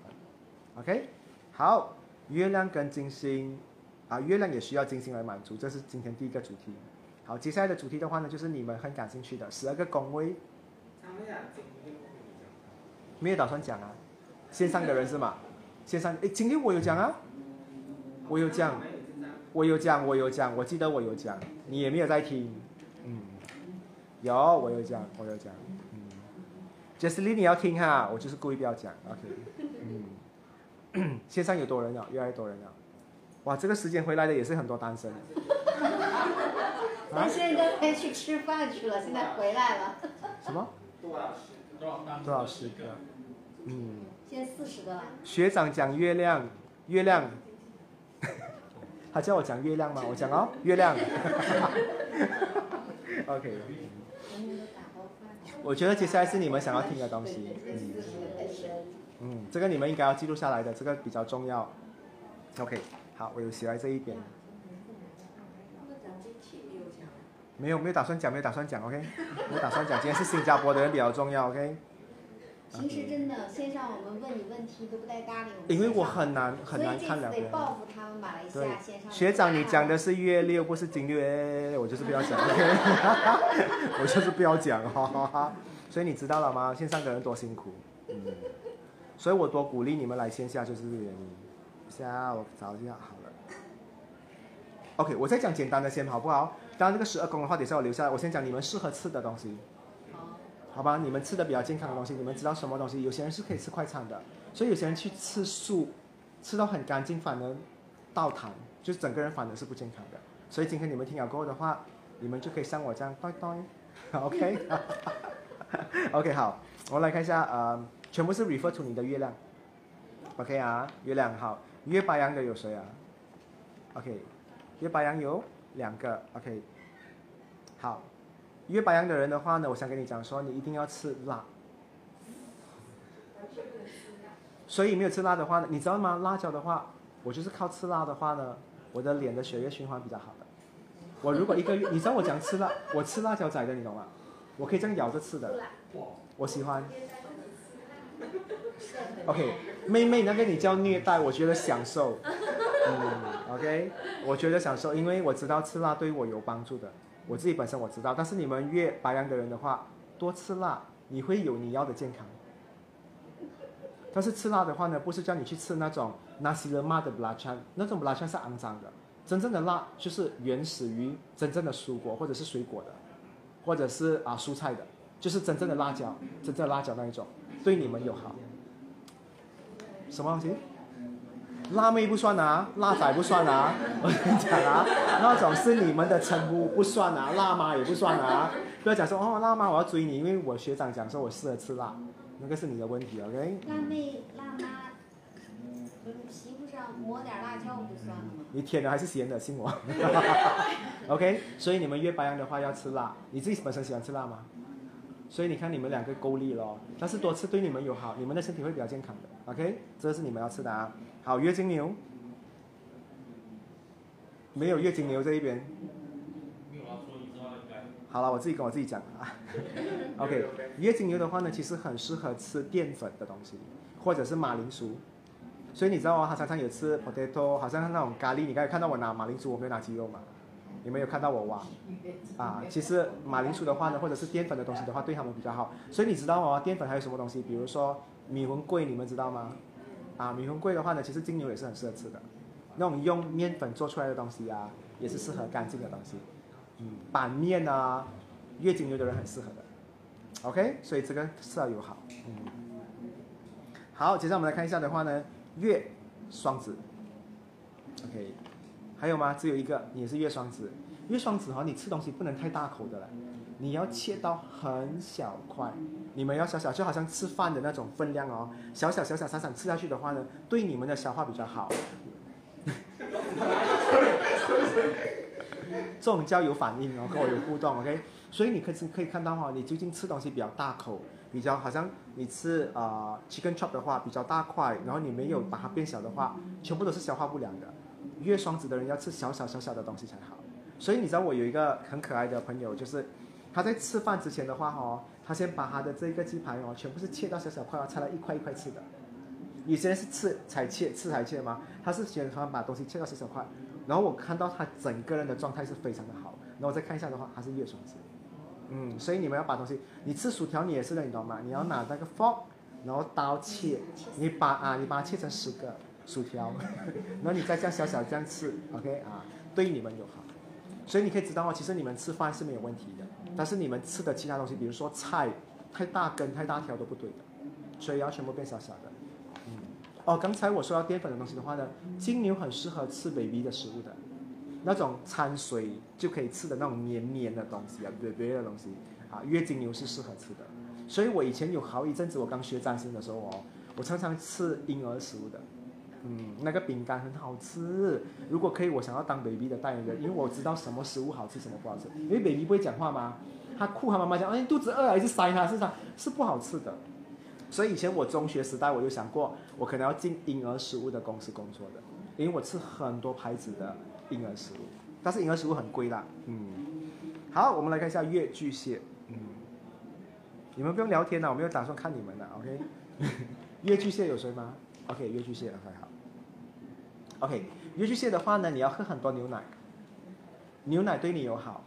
，OK？好，月亮跟金星，啊，月亮也需要金星来满足，这是今天第一个主题。好，接下来的主题的话呢，就是你们很感兴趣的十二个宫位。没有打算讲啊，线上的人是吗？线上，诶，今天我有讲啊，我有讲，我有讲，我有讲，我记得我有讲，你也没有在听，嗯，有，我有讲，我有讲。Jessie，你要听哈，我就是故意不要讲，OK，嗯，线上有多人了，越来越多人了，哇，这个时间回来的也是很多单身。咱现在该去吃饭去了，现在回来了。什么？多少十？多少多少十个？嗯。现在四十个了。学长讲月亮，月亮，他叫我讲月亮吗？我讲哦，月亮。OK。我觉得接下来是你们想要听的东西。嗯这个你们应该要记录下来的，这个比较重要。OK，好，我有写在这一边。没有没有打算讲，没有打算讲，OK，没有打算讲。今天是新加坡的人比较重要，OK。平时真的线上我们问你问题都不带搭理我们。因为我很难很难看两边。这次得报复他们马来西对亚线上。学长，你讲的是月六，不是金六，哎，我就是不要讲 我就是不要讲，哈哈哈。所以你知道了吗？线上的人多辛苦，嗯，所以我多鼓励你们来线下就是这个原因。下我找一下好了。OK，我再讲简单的先好不好？当然这个十二宫的话，等一下我留下来。我先讲你们适合吃的东西，好，吧？你们吃的比较健康的东西，你们知道什么东西？有些人是可以吃快餐的，所以有些人去吃素，吃到很干净，反而倒痰，就是整个人反而是不健康的。所以今天你们听了过后的话，你们就可以像我这样拜拜，OK？OK 好，我们来看一下，呃，全部是 refer to 你的月亮，OK 啊，月亮好，月白羊的有谁啊？OK，月白羊有两个，OK，好，月白羊的人的话呢，我想跟你讲说，你一定要吃辣。所以没有吃辣的话呢，你知道吗？辣椒的话，我就是靠吃辣的话呢，我的脸的血液循环比较好的。我如果一个月，你知道我讲吃辣，我吃辣椒仔的，你懂吗？我可以这样咬着吃的，我喜欢。OK，妹妹那个你叫虐待，我觉得享受。嗯，OK，我觉得享受，因为我知道吃辣对我有帮助的，我自己本身我知道。但是你们越白羊的人的话，多吃辣，你会有你要的健康。但是吃辣的话呢，不是叫你去吃那种 nasi lemak 的布拉香那种 belacan 是肮脏的。真正的辣就是原始于真正的蔬果或者是水果的，或者是啊蔬菜的，就是真正的辣椒，真正的辣椒那一种，对你们有好。什么东西？辣妹不算啊，辣仔不算啊，我跟你讲啊，那种是你们的称呼不算啊，辣妈也不算啊。不要讲说哦辣妈我要追你，因为我学长讲说我适合吃辣，那个是你的问题，OK？辣妹辣妈，皮肤上抹点辣椒不算了吗？你甜的还是咸的？信我。OK，所以你们约白羊的话要吃辣，你自己本身喜欢吃辣吗？所以你看你们两个够力咯，但是多吃对你们有好，你们的身体会比较健康的。OK，这是你们要吃的啊。好，月经牛，没有月经牛这一边。好了，我自己跟我自己讲啊。OK，月经牛的话呢，其实很适合吃淀粉的东西，或者是马铃薯。所以你知道啊，他常常有吃 potato，好像那种咖喱。你刚才看到我拿马铃薯，我没有拿鸡肉嘛？你们有看到我挖？啊，其实马铃薯的话呢，或者是淀粉的东西的话，对他们比较好。所以你知道哦，淀粉还有什么东西？比如说米魂桂，你们知道吗？啊，米粉桂的话呢，其实金牛也是很适合吃的。那种用面粉做出来的东西啊，也是适合干净的东西。嗯，板面啊，月经牛的人很适合的。OK，所以这个适合友好。嗯，好，接下来我们来看一下的话呢，月双子。OK，还有吗？只有一个，你也是月双子。月双子哈，你吃东西不能太大口的了，你要切到很小块。你们要小小，就好像吃饭的那种分量哦，小小小小散散吃下去的话呢，对你们的消化比较好。这种叫有反应哦，跟我有互动，OK。所以你可以可以看到哈、哦，你最近吃东西比较大口，比较好像你吃啊、呃、chicken chop 的话比较大块，然后你没有把它变小的话，全部都是消化不良的。月双子的人要吃小小小小的东西才好。所以你知道我有一个很可爱的朋友，就是他在吃饭之前的话哦，他先把他的这个鸡排哦，全部是切到小小块哦，拆了一块一块吃的。有些人是吃才切，吃才切吗？他是先他把东西切到小小块，然后我看到他整个人的状态是非常的好。然后我再看一下的话，他是月双子。嗯，所以你们要把东西，你吃薯条你也是的，你懂吗？你要拿那个 fork，然后刀切，你把啊你把它切成十个薯条，然后你再这样小小这样吃，OK 啊，对你们有好。所以你可以知道哦，其实你们吃饭是没有问题的，但是你们吃的其他东西，比如说菜，太大根、太大条都不对的，所以要全部变小小的。嗯，哦，刚才我说到淀粉的东西的话呢，金牛很适合吃 baby 的食物的，那种掺水就可以吃的那种黏黏的东西啊，baby 的东西啊，月经牛是适合吃的。所以我以前有好一阵子，我刚学占星的时候哦，我常常吃婴儿食物的，嗯，那个饼干很好吃。如果可以，我想要当 baby 的代言人，因为我知道什么食物好吃，什么不好吃。因为 baby 不会讲话吗？他哭，他妈妈讲，哎，肚子饿还是塞他身上，是不好吃的。所以以前我中学时代，我就想过，我可能要进婴儿食物的公司工作的，因为我吃很多牌子的婴儿食物，但是婴儿食物很贵啦。嗯，好，我们来看一下月巨蟹。嗯，你们不用聊天了，我没有打算看你们了。OK，月巨蟹有谁吗？OK，月巨蟹，OK 好。OK，月巨蟹的话呢，你要喝很多牛奶，牛奶对你有好。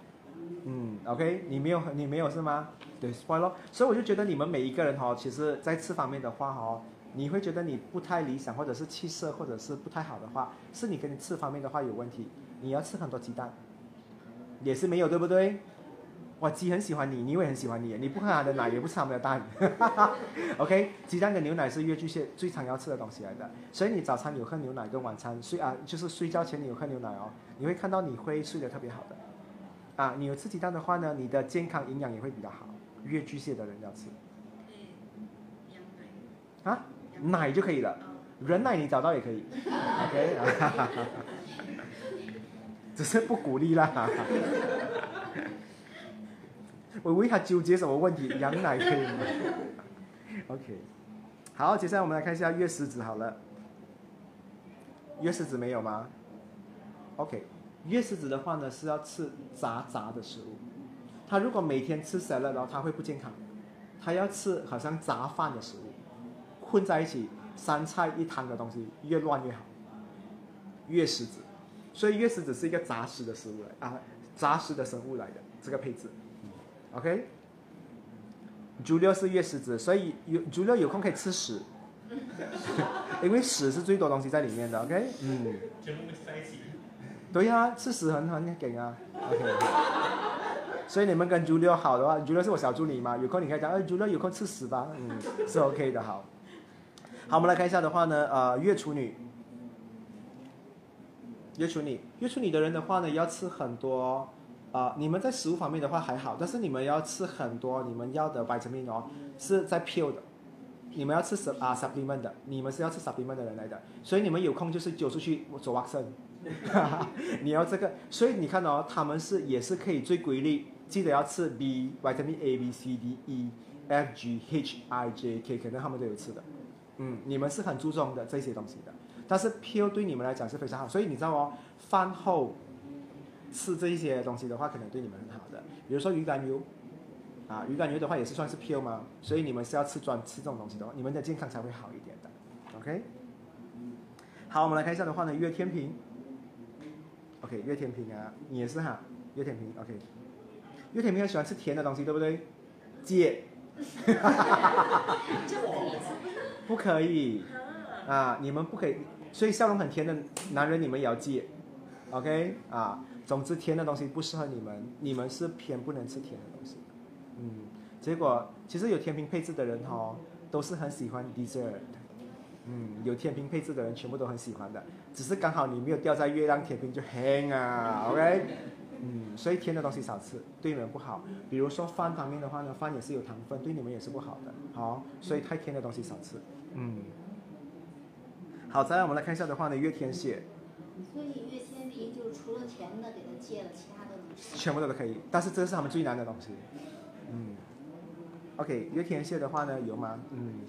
嗯，OK，你没有你没有是吗？对乖咯。所以我就觉得你们每一个人哈，其实在吃方面的话哈，你会觉得你不太理想，或者是气色，或者是不太好的话，是你跟你吃方面的话有问题。你要吃很多鸡蛋，也是没有对不对？哇，鸡很喜欢你，你也很喜欢你，你不喝它的奶，也不吃它们的蛋。OK，鸡蛋跟牛奶是月巨蟹最常要吃的东西来的，所以你早餐有喝牛奶，跟晚餐睡啊，就是睡觉前你有喝牛奶哦，你会看到你会睡得特别好的。啊，你有吃鸡蛋的话呢，你的健康营养也会比较好。月巨蟹的人要吃。啊，奶就可以了，人 奶你找到也可以。OK，只是不鼓励啦。我为他纠结什么问题？羊奶可以吗？OK，好，接下来我们来看一下月狮子好了。月狮子没有吗？OK。月狮子的话呢，是要吃杂杂的食物。他如果每天吃食了，然后他会不健康。他要吃好像杂饭的食物，混在一起，三菜一汤的东西，越乱越好。月狮子，所以月狮子是一个杂食的食物来啊，杂食的生物来的这个配置。OK，猪六是月狮子，所以有猪六有空可以吃屎，因为屎是最多东西在里面的。OK，嗯。全部在一起。对呀，吃屎很很给啊，OK。所以你们跟朱六好的话，朱六是我小助理嘛，有空你可以讲，哎，朱六有空吃屎吧，嗯，是 OK 的，好。好，我们来看一下的话呢，呃，月处女，月处女，月处女的人的话呢，要吃很多，啊，你们在食物方面的话还好，但是你们要吃很多，你们要的 vitamin 哦，是在 pure 的，你们要吃什啊 supplement 的，你们是要吃 supplement 的人来的，所以你们有空就是揪出去做 w a x 你要这个，所以你看哦，他们是也是可以最规律，记得要吃 B vitamin A B C D E F G H I J K，可能他们都有吃的。嗯，你们是很注重的这些东西的，但是 P O 对你们来讲是非常好，所以你知道哦，饭后吃这一些东西的话，可能对你们很好的。比如说鱼肝油，啊，鱼肝油的话也是算是 P O 吗？所以你们是要吃专吃这种东西的话，你们的健康才会好一点的。OK，好，我们来看一下的话呢，月天平。OK，月天平啊，你也是哈，月天平。OK，月天平很喜欢吃甜的东西，对不对？戒，不可以。啊，你们不可以，所以笑容很甜的男人你们也要戒，OK？啊，总之甜的东西不适合你们，你们是偏不能吃甜的东西，嗯，结果其实有天平配置的人哈，都是很喜欢 dessert。嗯，有天平配置的人全部都很喜欢的，只是刚好你没有掉在月亮天平就 hang 啊，OK？嗯，所以甜的东西少吃，对你们不好。比如说饭方面的话呢，饭也是有糖分，对你们也是不好的。好，所以太甜的东西少吃。嗯，好，再来我们来看一下的话呢，月天蝎。天平就除了甜的给他戒了，其他的全部都都可以，但是这是他们最难的东西。嗯，OK，月天蟹的话呢，有吗？嗯。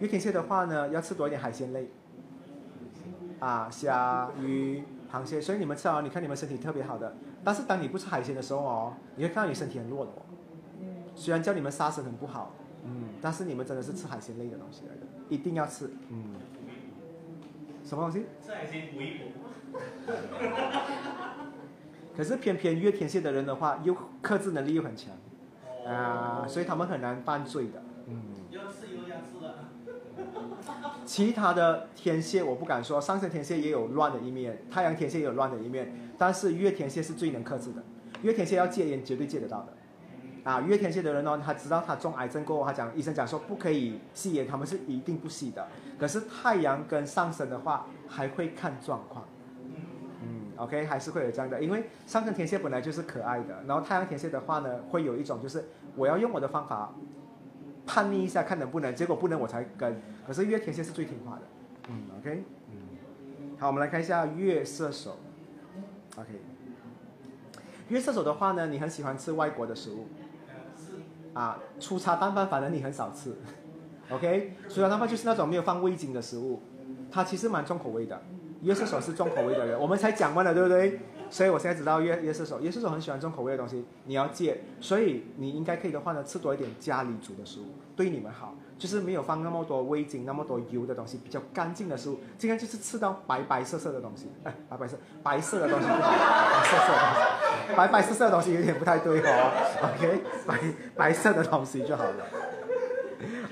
月天蟹的话呢，要吃多一点海鲜类，啊，虾、鱼、螃蟹。所以你们吃完，你看你们身体特别好的。但是当你不吃海鲜的时候哦，你会看到你身体很弱的哦。虽然叫你们杀生很不好，嗯，但是你们真的是吃海鲜类的东西来的，一定要吃，嗯。什么东西？吃海鲜补一补。可是偏偏月天蝎的人的话，又克制能力又很强，啊，所以他们很难犯罪的，嗯。要吃又要吃的。其他的天蝎我不敢说，上升天蝎也有乱的一面，太阳天蝎也有乱的一面，但是月天蝎是最能克制的。月天蝎要戒烟，绝对戒得到的。啊，月天蝎的人呢，他知道他中癌症过后，他讲医生讲说不可以吸烟，他们是一定不吸的。可是太阳跟上升的话，还会看状况。嗯，OK，还是会有这样的，因为上升天蝎本来就是可爱的，然后太阳天蝎的话呢，会有一种就是我要用我的方法。叛逆一下，看能不能，结果不能我才跟。可是月天蝎是最听话的，嗯，OK，嗯。好，我们来看一下月射手。OK，月射手的话呢，你很喜欢吃外国的食物啊，粗茶淡饭反正你很少吃。OK，粗茶淡饭就是那种没有放味精的食物，它其实蛮重口味的。约瑟手是重口味的人，我们才讲完了，对不对？所以我现在知道约约瑟手，约瑟手很喜欢重口味的东西，你要戒。所以你应该可以的话呢，吃多一点家里煮的食物，对你们好，就是没有放那么多味精、那么多油的东西，比较干净的食物。今天就是吃到白白色色的东西，哎，白白色 白色的东西，白色色的东西，白白色色的东西有点不太对哦。OK，白白色的东西就好了。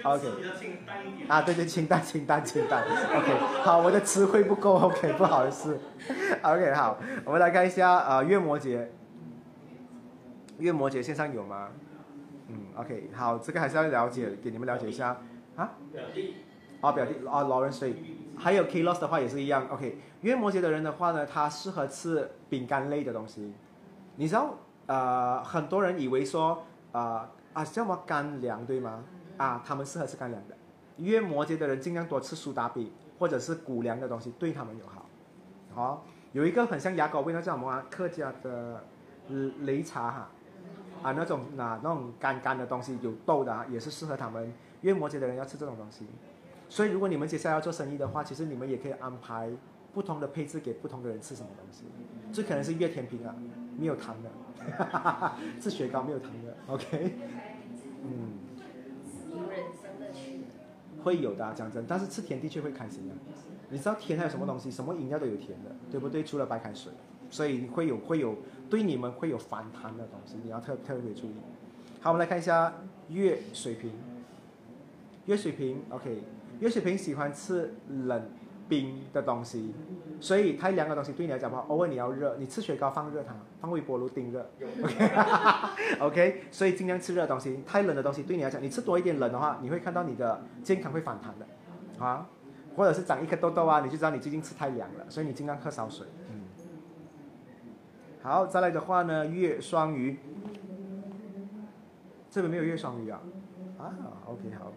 OK 比较清淡一点。啊，对对，清淡清淡清淡。OK，好，我的词汇不够，OK，不好意思。OK，好，我们来看一下呃月摩羯。月摩羯线上有吗？嗯，OK，好，这个还是要了解，给你们了解一下啊。表弟，啊，表弟啊，Lawrence 对，还有 K Loss 的话也是一样。OK，月摩羯的人的话呢，他适合吃饼干类的东西。你知道呃，很多人以为说呃啊叫什么干粮对吗？啊，他们适合吃干粮的。月摩羯的人尽量多吃苏打饼或者是谷粮的东西，对他们有好。好、有一个很像牙膏味，道叫什么啊？客家的呃擂茶哈。啊，那种啊那种干干的东西有豆的啊，也是适合他们。因为摩羯的人要吃这种东西，所以如果你们接下来要做生意的话，其实你们也可以安排不同的配置给不同的人吃什么东西。这可能是月甜品啊，没有糖的，是雪糕没有糖的，OK？嗯，会有的、讲真，但是吃甜的确会开心的。你知道甜还有什么东西？什么饮料都有甜的，对不对？除了白开水，所以会有会有对你们会有反弹的东西，你要特特别注意。好，我们来看一下月水瓶。月水瓶，OK，月水瓶喜欢吃冷冰的东西，所以太凉的东西对你来讲的话，偶尔你要热，你吃雪糕放热它，放微波炉叮热，OK，OK，所以尽量吃热的东西。太冷的东西对你来讲，你吃多一点冷的话，你会看到你的健康会反弹的，啊，或者是长一颗痘痘啊，你就知道你最近吃太凉了，所以你尽量喝少水。好，再来的话呢，月双鱼，这边没有月双鱼啊，啊，OK，好。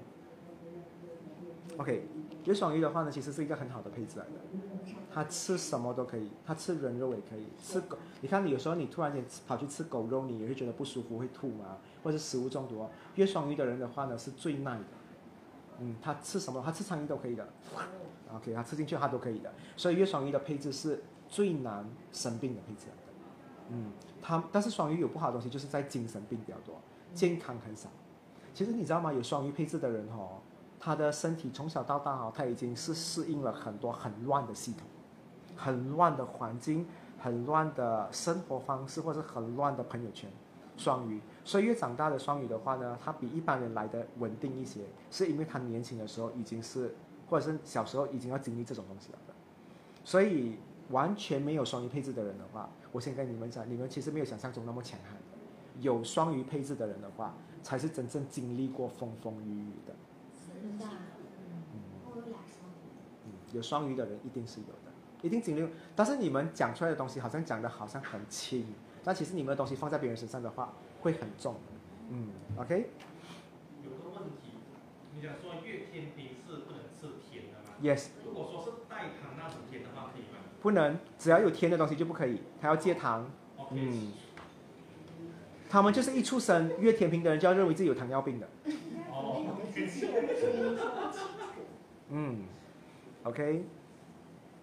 OK，月双鱼的话呢，其实是一个很好的配置来的。它吃什么都可以，它吃人肉也可以，吃狗。你看，你有时候你突然间跑去吃狗肉，你也会觉得不舒服，会吐嘛，或者是食物中毒哦。月双鱼的人的话呢，是最耐的。嗯，他吃什么？他吃苍蝇都可以的。OK，他吃进去他都可以的。所以月双鱼的配置是最难生病的配置。嗯，他但是双鱼有不好的东西，就是在精神病比较多，健康很少。其实你知道吗？有双鱼配置的人哦，他的身体从小到大哦，他已经是适应了很多很乱的系统，很乱的环境，很乱的生活方式，或者很乱的朋友圈。双鱼，所以越长大的双鱼的话呢，他比一般人来的稳定一些，是因为他年轻的时候已经是，或者是小时候已经要经历这种东西了的。所以完全没有双鱼配置的人的话，我先跟你们讲，你们其实没有想象中那么强悍。有双鱼配置的人的话，才是真正经历过风风雨雨的。真的啊，我有俩双鱼。嗯，有双鱼的人一定是有的，一定经历。但是你们讲出来的东西好像讲的好像很轻，但其实你们的东西放在别人身上的话会很重。嗯，OK，Yes，、有个问题，你讲说月天平是不能吃甜的吗？Yes？如果说是带糖那种甜的话，可以吗不能，只要有甜的东西就不可以，他要戒糖。嗯，他们就是一出生越甜平的人就要认为自己有糖尿病的。哦，嗯，OK，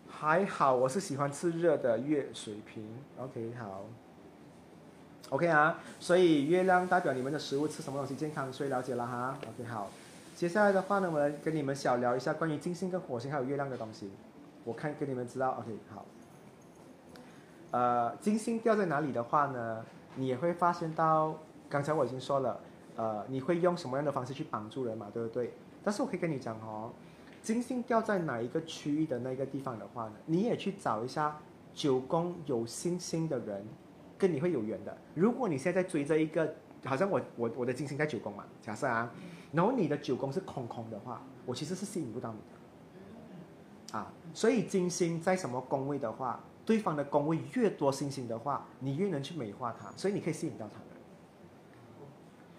还好，我是喜欢吃热的月水瓶。OK，好，OK 啊，所以月亮代表你们的食物吃什么东西健康，所以了解了哈。OK，好，接下来的话呢，我来跟你们小聊一下关于金星跟火星还有月亮的东西。我看给你们知道，OK，好。呃，金星掉在哪里的话呢，你也会发现到，刚才我已经说了，呃，你会用什么样的方式去帮助人嘛，对不对？但是我可以跟你讲哦，金星掉在哪一个区域的那个地方的话呢，你也去找一下九宫有星星的人，跟你会有缘的。如果你现在在追着一个，好像我我我的金星在九宫嘛，假设啊，然后你的九宫是空空的话，我其实是吸引不到你的。啊，所以金星在什么宫位的话，对方的宫位越多星星的话，你越能去美化它，所以你可以吸引到他的。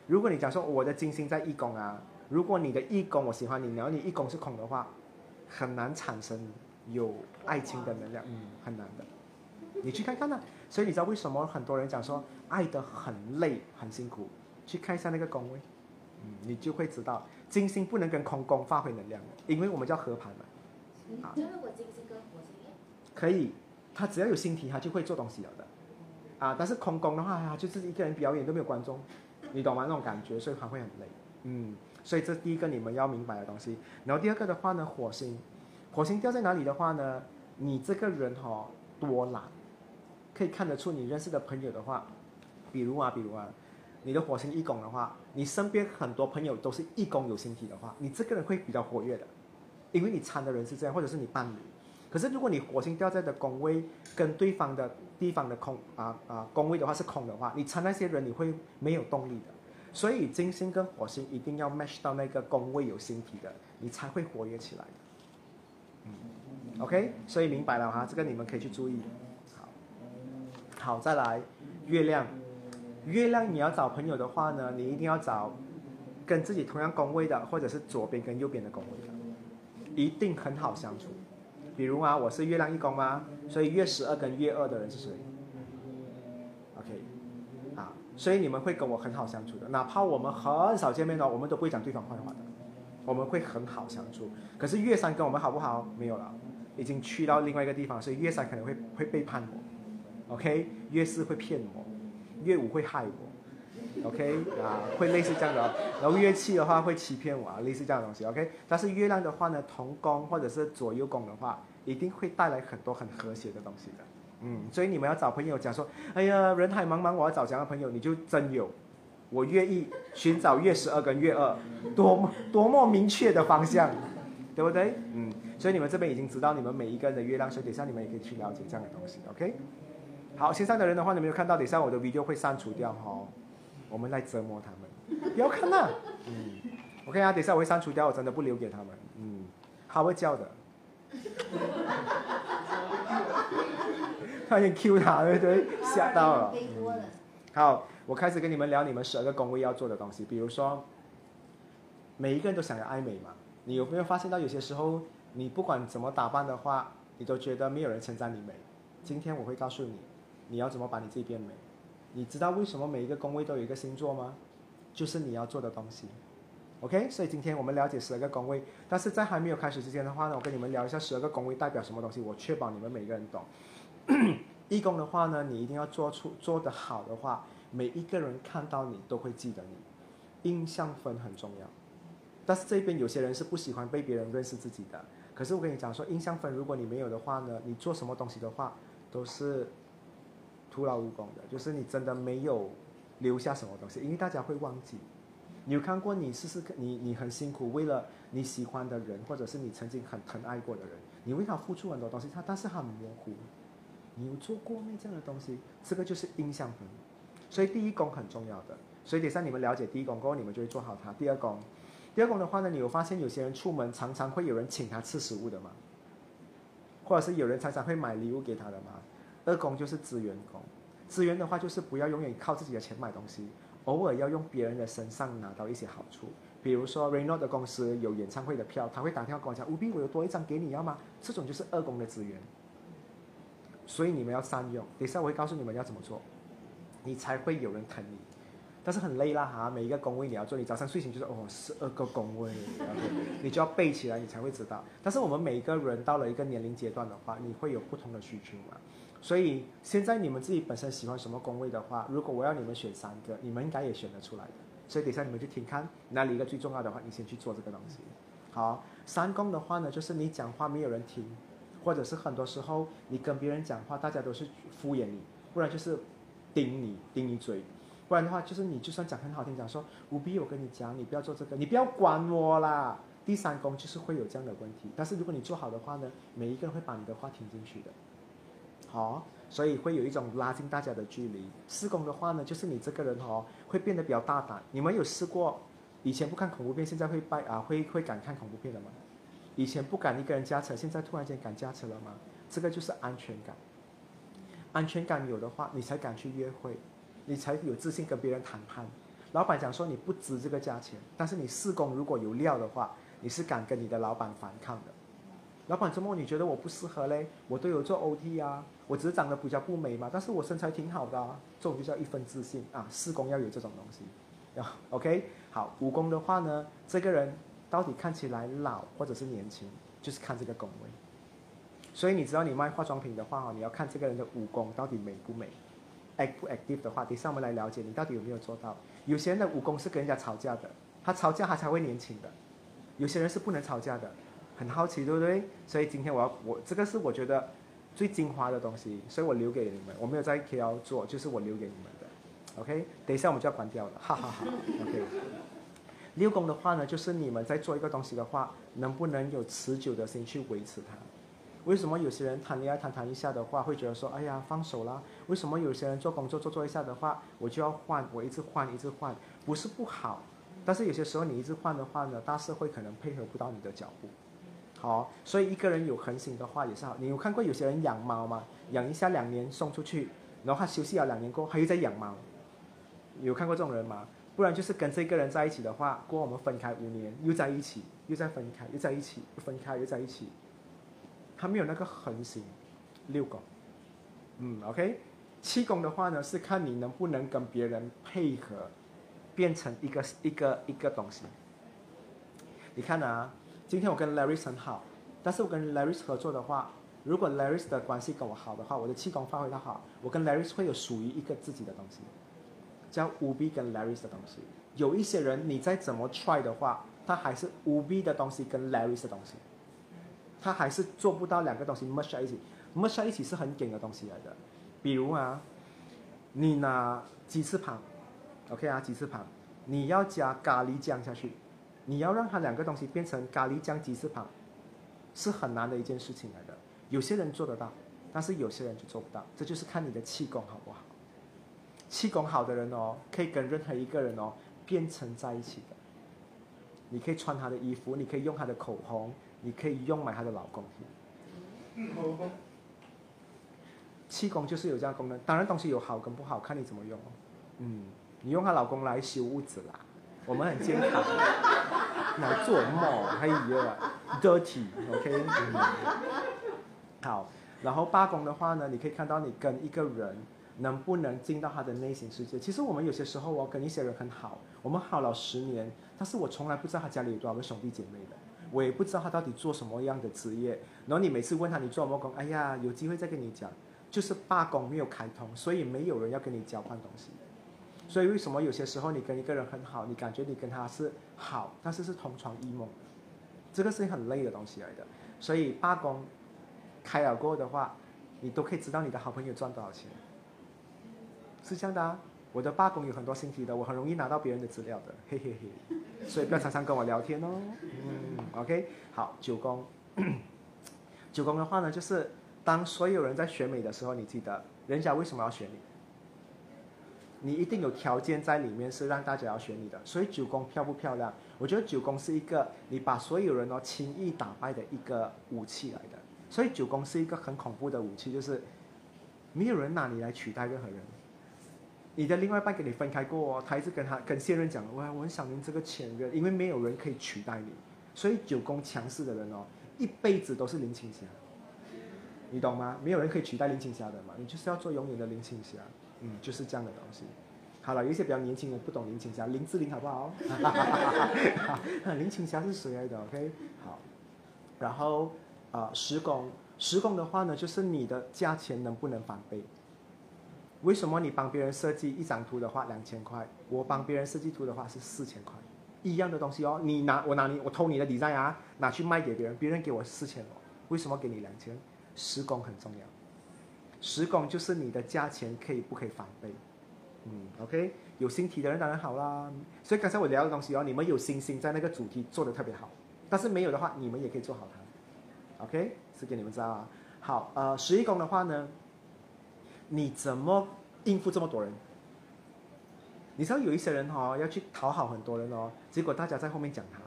如果你讲说我的金星在一宫啊，如果你的一宫我喜欢你，然后你一宫是空的话，很难产生有爱情的能量，嗯，很难的。你去看看呢。所以你知道为什么很多人讲说爱的很累很辛苦？去看一下那个宫位，嗯，你就会知道金星不能跟空宫发挥能量的，因为我们叫合盘嘛。啊，那如果金星跟火星可以，他只要有星体，他就会做东西了的。啊，但是空宫的话，他就是一个人表演都没有观众，你懂吗？那种感觉，所以他会很累。嗯，所以这第一个你们要明白的东西。然后第二个的话呢，火星，火星掉在哪里的话呢？你这个人哈多懒，可以看得出你认识的朋友的话，比如啊，比如啊，你的火星一宫的话，你身边很多朋友都是一宫有星体的话，你这个人会比较活跃的，因为你参的人是这样，或者是你伴侣。可是如果你火星掉在的宫位跟对方的地方的空啊啊宫位的话是空的话，你参那些人你会没有动力的。所以金星跟火星一定要 match 到那个宫位有星体的，你才会活跃起来。嗯，OK，所以明白了哈，这个你们可以去注意。好，好，再来，月亮，月亮你要找朋友的话呢，你一定要找跟自己同样宫位的，或者是左边跟右边的宫位的，一定很好相处。比如啊，我是月亮一宫吗？所以月十二跟月二的人是谁？OK，啊，所以你们会跟我很好相处的，哪怕我们很少见面哦，我们都不会讲对方坏话的，我们会很好相处。可是月三跟我们好不好？没有了，已经去到另外一个地方，所以月三可能会会背叛我，OK，月四会骗我，月五会害我。OK 啊，会类似这样的，然后乐器的话会欺骗我啊，类似这样的东西。OK，但是月亮的话呢，同宫或者是左右宫的话，一定会带来很多很和谐的东西的。嗯，所以你们要找朋友讲说，哎呀，人海茫茫，我要找这样的朋友，你就真有，我愿意寻找月十二跟月二，多么多么明确的方向，对不对？嗯，所以你们这边已经知道你们每一个人的月亮，所以等下你们也可以去了解这样的东西。OK，好，线上的人的话，你们有看到，等下我的 video 会删除掉哈。我们来折磨他们，不要看呐。嗯，OK 啊，等一下我会删除掉，我真的不留给他们。嗯，他会叫的。他点 Q 他，对不对？吓到了。好，我开始跟你们聊你们十二个工位要做的东西。比如说，每一个人都想要爱美嘛。你有没有发现到有些时候，你不管怎么打扮的话，你都觉得没有人称赞你美。今天我会告诉你，你要怎么把你自己变美。你知道为什么每一个宫位都有一个星座吗？就是你要做的东西。OK，所以今天我们了解十二个宫位，但是在还没有开始之前的话呢，我跟你们聊一下十二个宫位代表什么东西，我确保你们每个人懂。义工的话呢，你一定要做出做得好的话，每一个人看到你都会记得你。印象分很重要，但是这边有些人是不喜欢被别人认识自己的。可是我跟你讲说，印象分如果你没有的话呢，你做什么东西的话都是。徒劳无功的，就是你真的没有留下什么东西，因为大家会忘记。你有看过你试试看，你你很辛苦，为了你喜欢的人，或者是你曾经很疼爱过的人，你为他付出很多东西，他但是他很模糊。你有做过没这样的东西？这个就是印象分。所以第一功很重要的，所以等下你们了解第一功过后，你们就会做好它。第二功，第二功的话呢，你有发现有些人出门常常会有人请他吃食物的吗？或者是有人常常会买礼物给他的吗？二宫就是资源宫，资源的话就是不要永远靠自己的钱买东西，偶尔要用别人的身上拿到一些好处。比如说 Reno 的公司有演唱会的票，他会打电话跟我讲，吴斌，我有多一张给你，要吗？这种就是二宫的资源，所以你们要善用。等一下我会告诉你们要怎么做，你才会有人疼你。但是很累啦哈，每一个工位你要做，你早上睡醒就是哦，十二个工位，你就要背起来，你才会知道。但是我们每一个人到了一个年龄阶段的话，你会有不同的需求嘛。所以现在你们自己本身喜欢什么宫位的话，如果我要你们选三个，你们应该也选得出来的。所以等下你们去听看哪里一个最重要的话，你先去做这个东西。好，三宫的话呢，就是你讲话没有人听，或者是很多时候你跟别人讲话，大家都是敷衍你，不然就是顶你顶你嘴，不然的话就是你就算讲很好听，讲说无必我跟你讲，你不要做这个，你不要管我啦。第三宫就是会有这样的问题，但是如果你做好的话呢，每一个人会把你的话听进去的。好，所以会有一种拉近大家的距离。施工的话呢，就是你这个人哦，会变得比较大胆。你们有试过，以前不看恐怖片，现在会拜啊，会会敢看恐怖片了吗？以前不敢一个人驾车，现在突然间敢驾车了吗？这个就是安全感。安全感有的话，你才敢去约会，你才有自信跟别人谈判。老板讲说你不值这个价钱，但是你施工如果有料的话，你是敢跟你的老板反抗的。老板周末你觉得我不适合嘞？我都有做 OT 啊，我只是长得比较不美嘛，但是我身材挺好的啊，这种就叫一分自信啊。四宫要有这种东西，要 OK。好，五宫的话呢，这个人到底看起来老或者是年轻，就是看这个宫位。所以你知道你卖化妆品的话你要看这个人的五宫到底美不美，act 不 active 的话，等下我们来了解你到底有没有做到。有些人的五宫是跟人家吵架的，他吵架他才会年轻的；有些人是不能吵架的。很好奇，对不对？所以今天我要我这个是我觉得最精华的东西，所以我留给你们。我没有在 KL 做，就是我留给你们的。OK，等一下我们就要关掉了，哈哈哈。OK，六宫的话呢，就是你们在做一个东西的话，能不能有持久的心去维持它？为什么有些人谈恋爱谈谈一下的话，会觉得说，哎呀，放手啦？为什么有些人做工作做做一下的话，我就要换，我一直换一直换，不是不好，但是有些时候你一直换的话呢，大社会可能配合不到你的脚步。好，所以一个人有恒心的话也是好。你有看过有些人养猫吗？养一下两年送出去，然后他休息了两年过后，他又在养猫。有看过这种人吗？不然就是跟这个人在一起的话，过我们分开五年，又在一起，又再分开，又在一起，又分开又在一起。他没有那个恒心。六宫，嗯，OK。七宫的话呢，是看你能不能跟别人配合，变成一个一个一个东西。你看啊。今天我跟 Larry 很好，但是我跟 Larry 合作的话，如果 Larry 的关系跟我好的话，我的气功发挥的好，我跟 Larry 会有属于一个自己的东西，叫五 B 跟 Larry 的东西。有一些人你再怎么 try 的话，他还是五 B 的东西跟 Larry 的东西，他还是做不到两个东西 merge 在一起。merge 在一起是很紧的东西来的。比如啊，你拿鸡翅膀，OK 啊，鸡翅膀，你要加咖喱酱下去。你要让它两个东西变成咖喱酱鸡翅膀，是很难的一件事情来的。有些人做得到，但是有些人就做不到。这就是看你的气功好不好。气功好的人哦，可以跟任何一个人哦变成在一起的。你可以穿他的衣服，你可以用他的口红，你可以用买他的老公。气功就是有这样功能，当然东西有好跟不好，看你怎么用。嗯，你用她老公来修屋子啦。我们很健康，来做梦，还有 dirty，OK，好，然后罢工的话呢，你可以看到你跟一个人能不能进到他的内心世界。其实我们有些时候我，跟一些人很好，我们好了十年，但是我从来不知道他家里有多少个兄弟姐妹的，我也不知道他到底做什么样的职业。然后你每次问他你做什么工，哎呀，有机会再跟你讲，就是罢工没有开通，所以没有人要跟你交换东西。所以为什么有些时候你跟一个人很好，你感觉你跟他是好，但是是同床异梦，这个是很累的东西来的。所以罢工开了过的话，你都可以知道你的好朋友赚多少钱，是这样的啊。我的罢工有很多信息的，我很容易拿到别人的资料的，嘿嘿嘿。所以不要常常跟我聊天哦。嗯，OK，好，九宫，九宫的话呢，就是当所有人在选美的时候，你记得人家为什么要选你？你一定有条件在里面，是让大家要选你的。所以九宫漂不漂亮？我觉得九宫是一个你把所有人都轻易打败的一个武器来的。所以九宫是一个很恐怖的武器，就是没有人拿你来取代任何人。你的另外一半跟你分开过，他一直跟他跟现任讲，哇，我很想念这个前任，因为没有人可以取代你。所以九宫强势的人哦，一辈子都是林青霞，你懂吗？没有人可以取代林青霞的嘛，你就是要做永远的林青霞。嗯，就是这样的东西。好了，有一些比较年轻人不懂林青霞，林志玲好不好？林青霞是谁来的？OK，好。然后啊，十宫，十宫的话呢，就是你的价钱能不能翻倍？为什么你帮别人设计一张图的话两千块，我帮别人设计图的话是四千块，一样的东西哦。你拿我拿你我偷你的底赞啊，拿去卖给别人，别人给我四千哦，为什么给你两千？施工很重要。十宫就是你的价钱可以不可以翻倍？嗯，OK，有星体的人当然好啦。所以刚才我聊的东西哦，你们有信心在那个主题做的特别好，但是没有的话，你们也可以做好它。OK，是给你们知道啊。好，呃，十一宫的话呢，你怎么应付这么多人？你知道有一些人哈要去讨好很多人哦，结果大家在后面讲他，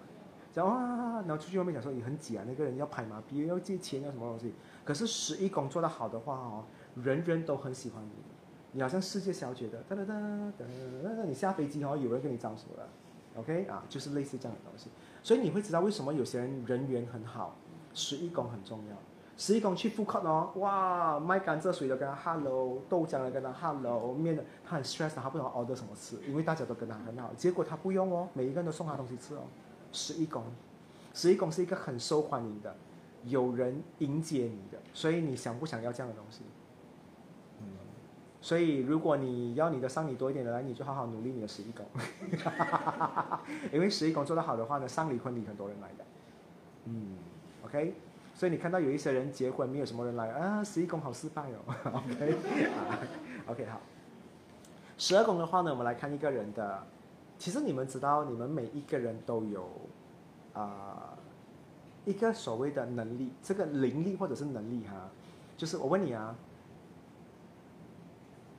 讲啊，然后出去外面讲说你很挤啊，那个人要拍马屁，要借钱要什么东西。可是十一宫做的好的话哦。人人都很喜欢你，你好像世界小姐的，哒哒哒哒哒，你下飞机哦，有人跟你招手了，OK 啊，就是类似这样的东西。所以你会知道为什么有些人人缘很好，十一宫很重要。十一宫去复刻哦，哇，卖甘蔗水的跟他 hello，豆浆的跟他 hello，面的他很 stress，他不知道 order 什么吃，因为大家都跟他很好，结果他不用哦，每一个人都送他东西吃哦。十一宫，十一宫是一个很受欢迎的，有人迎接你的，所以你想不想要这样的东西？所以如果你要你的丧礼多一点的来，你就好好努力你的十一宫，因为十一宫做得好的话呢，丧礼婚礼很多人来的。嗯，OK。所以你看到有一些人结婚没有什么人来啊，十一宫好失败哦。OK，OK 好。十二宫的话呢，我们来看一个人的。其实你们知道，你们每一个人都有啊一个所谓的能力，这个灵力或者是能力哈，就是我问你啊，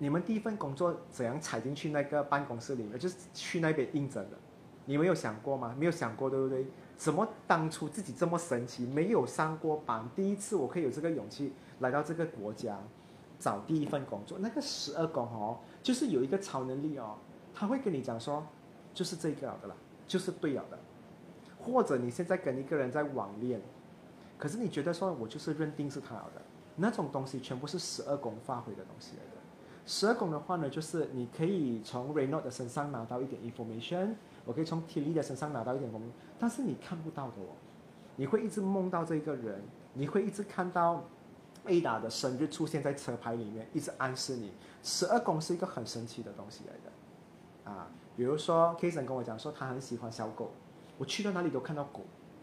你们第一份工作怎样踩进去那个办公室里面，就是去那边应征的？你们有想过吗？没有想过，对不对？怎么当初自己这么神奇，没有上过班，第一次我可以有这个勇气来到这个国家找第一份工作？那个十二宫哦，就是有一个超能力哦，他会跟你讲说，就是这个的了，就是对了的。或者你现在跟一个人在网恋，可是你觉得说我就是认定是他的，那种东西全部是十二宫发挥的东西。十二宫的话呢，就是你可以从 Reno 的身上拿到一点 information。我可以从 Tilly 的身上拿到一点东西，但是你看不到的哦。你会一直梦到这个人，你会一直看到 Ada 的生日出现在车牌里面，一直暗示你。十二宫是一个很神奇的东西来的，啊，比如说 k a s o n 跟我讲说他很喜欢小狗，我去到哪里都看到狗，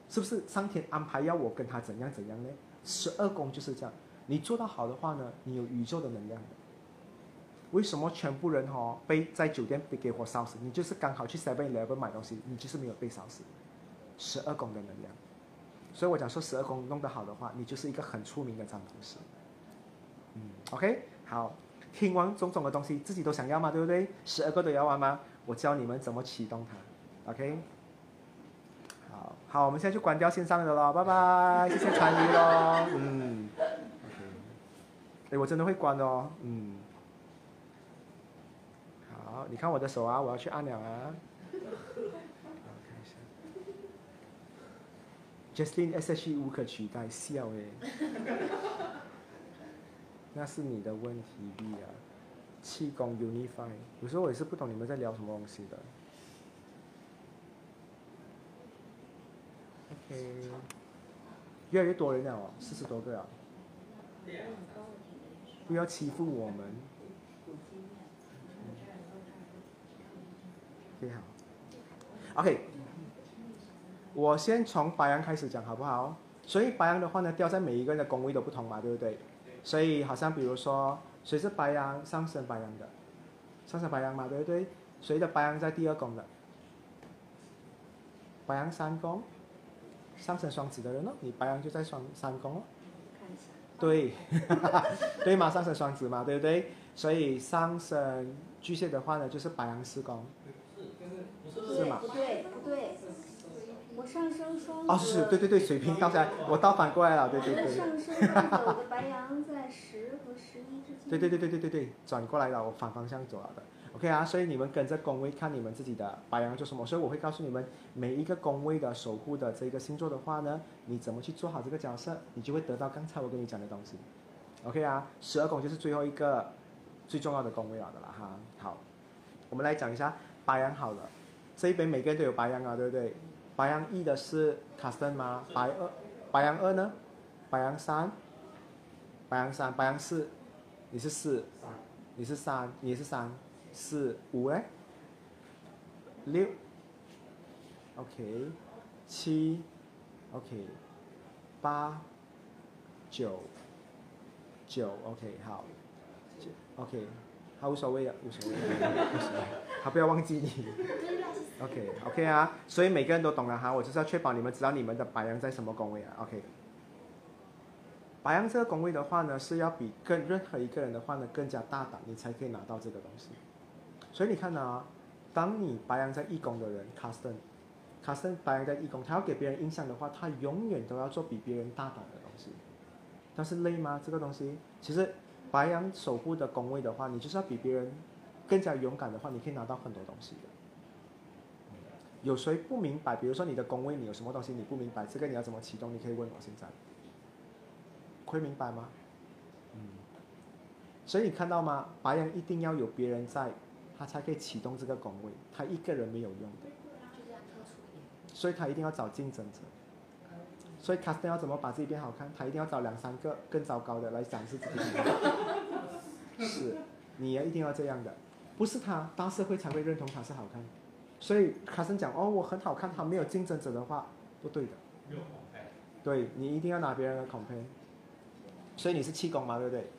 是不是上天安排要我跟他怎样怎样呢？十二宫就是这样，你做到好的话呢，你有宇宙的能量。为什么全部人哈被在酒店被给火烧死？你就是刚好去 Seven Eleven 买东西，你就是没有被烧死。十二宫的能量，所以我讲说十二宫弄得好的话，你就是一个很出名的占卜师。嗯，OK，好，听完种种的东西，自己都想要吗？对不对？十二个都要玩吗？我教你们怎么启动它。OK，好好，我们现在就关掉线上的喽，拜拜，谢谢参与喽。嗯，OK，哎，我真的会关哦，嗯。你看我的手啊，我要去按了啊。看一下，Justin S H E 无可取代，笑哎。那是你的问题，B 啊。气功 Unify，有时候我也是不懂你们在聊什么东西的。OK，越来越多人了哦，四十多个啊。不要欺负我们。你好，OK，我先从白羊开始讲好不好？所以白羊的话呢，掉在每一个人的宫位都不同嘛，对不对？所以好像比如说，谁是白羊上升白羊的，上升白羊嘛，对不对？谁的白羊在第二宫的？白羊三宫，上升双子的人呢？你白羊就在双三宫哦。对，对嘛，上升双子嘛，对不对？所以上升巨蟹的话呢，就是白羊四宫。是吗？不对，不对，我上升双子。哦，是，对对对，水瓶倒下来，我倒反过来了，对对对。上升我的白羊在十和十一之间。对对对对对对对，转过来了，我反方向走了的。OK 啊，所以你们跟着宫位看你们自己的白羊做什么，所以我会告诉你们每一个宫位的守护的这个星座的话呢，你怎么去做好这个角色，你就会得到刚才我跟你讲的东西。OK 啊，十二宫就是最后一个最重要的宫位了的了哈。好，我们来讲一下白羊好了。这一边每个人都有白羊啊，对不对？白羊一的是卡森吗？白二，白羊二呢？白羊三，白羊三，白羊四，你是四，你是三，你是三，四五哎，六，OK，七，OK，八，九，九，OK，好。九，OK，好无所谓的，无所谓，无所谓，他不要忘记你。OK，OK 啊，所以每个人都懂了哈，我就是要确保你们知道你们的白羊在什么宫位啊。OK，白羊这个宫位的话呢，是要比跟任何一个人的话呢更加大胆，你才可以拿到这个东西。所以你看啊，当你白羊在义工的人，卡森，卡森白羊在义工，他要给别人印象的话，他永远都要做比别人大胆的东西。但是累吗？这个东西，其实白羊守护的宫位的话，你就是要比别人更加勇敢的话，你可以拿到很多东西的。有谁不明白？比如说你的工位，你有什么东西你不明白？这个你要怎么启动？你可以问我现在，会明白吗？嗯。所以你看到吗？白羊一定要有别人在，他才可以启动这个工位，他一个人没有用的。所以他一定要找竞争者。所以卡斯 n 要怎么把自己变好看？他一定要找两三个更糟糕的来展示自己。是，你也一定要这样的，不是他大社会才会认同他是好看。所以卡森讲哦，我很好看，他没有竞争者的话，不对的。对你一定要拿别人的 compare。所以你是气功嘛，对不对？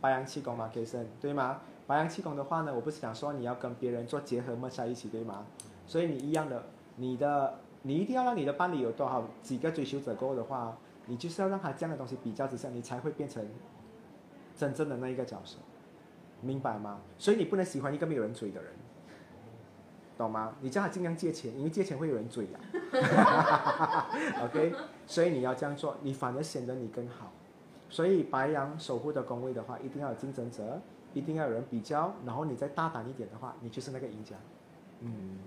白羊气功嘛，卡森，对吗？白羊气功的话呢，我不是想说你要跟别人做结合嘛，在一起，对吗？所以你一样的，你的。你一定要让你的伴侣有多少几个追求者够的话，你就是要让他这样的东西比较之下，你才会变成真正的那一个角色，明白吗？所以你不能喜欢一个没有人追的人，懂吗？你叫他尽量借钱，因为借钱会有人追呀。OK，所以你要这样做，你反而显得你更好。所以白羊守护的宫位的话，一定要有竞争者，一定要有人比较，然后你再大胆一点的话，你就是那个赢家。嗯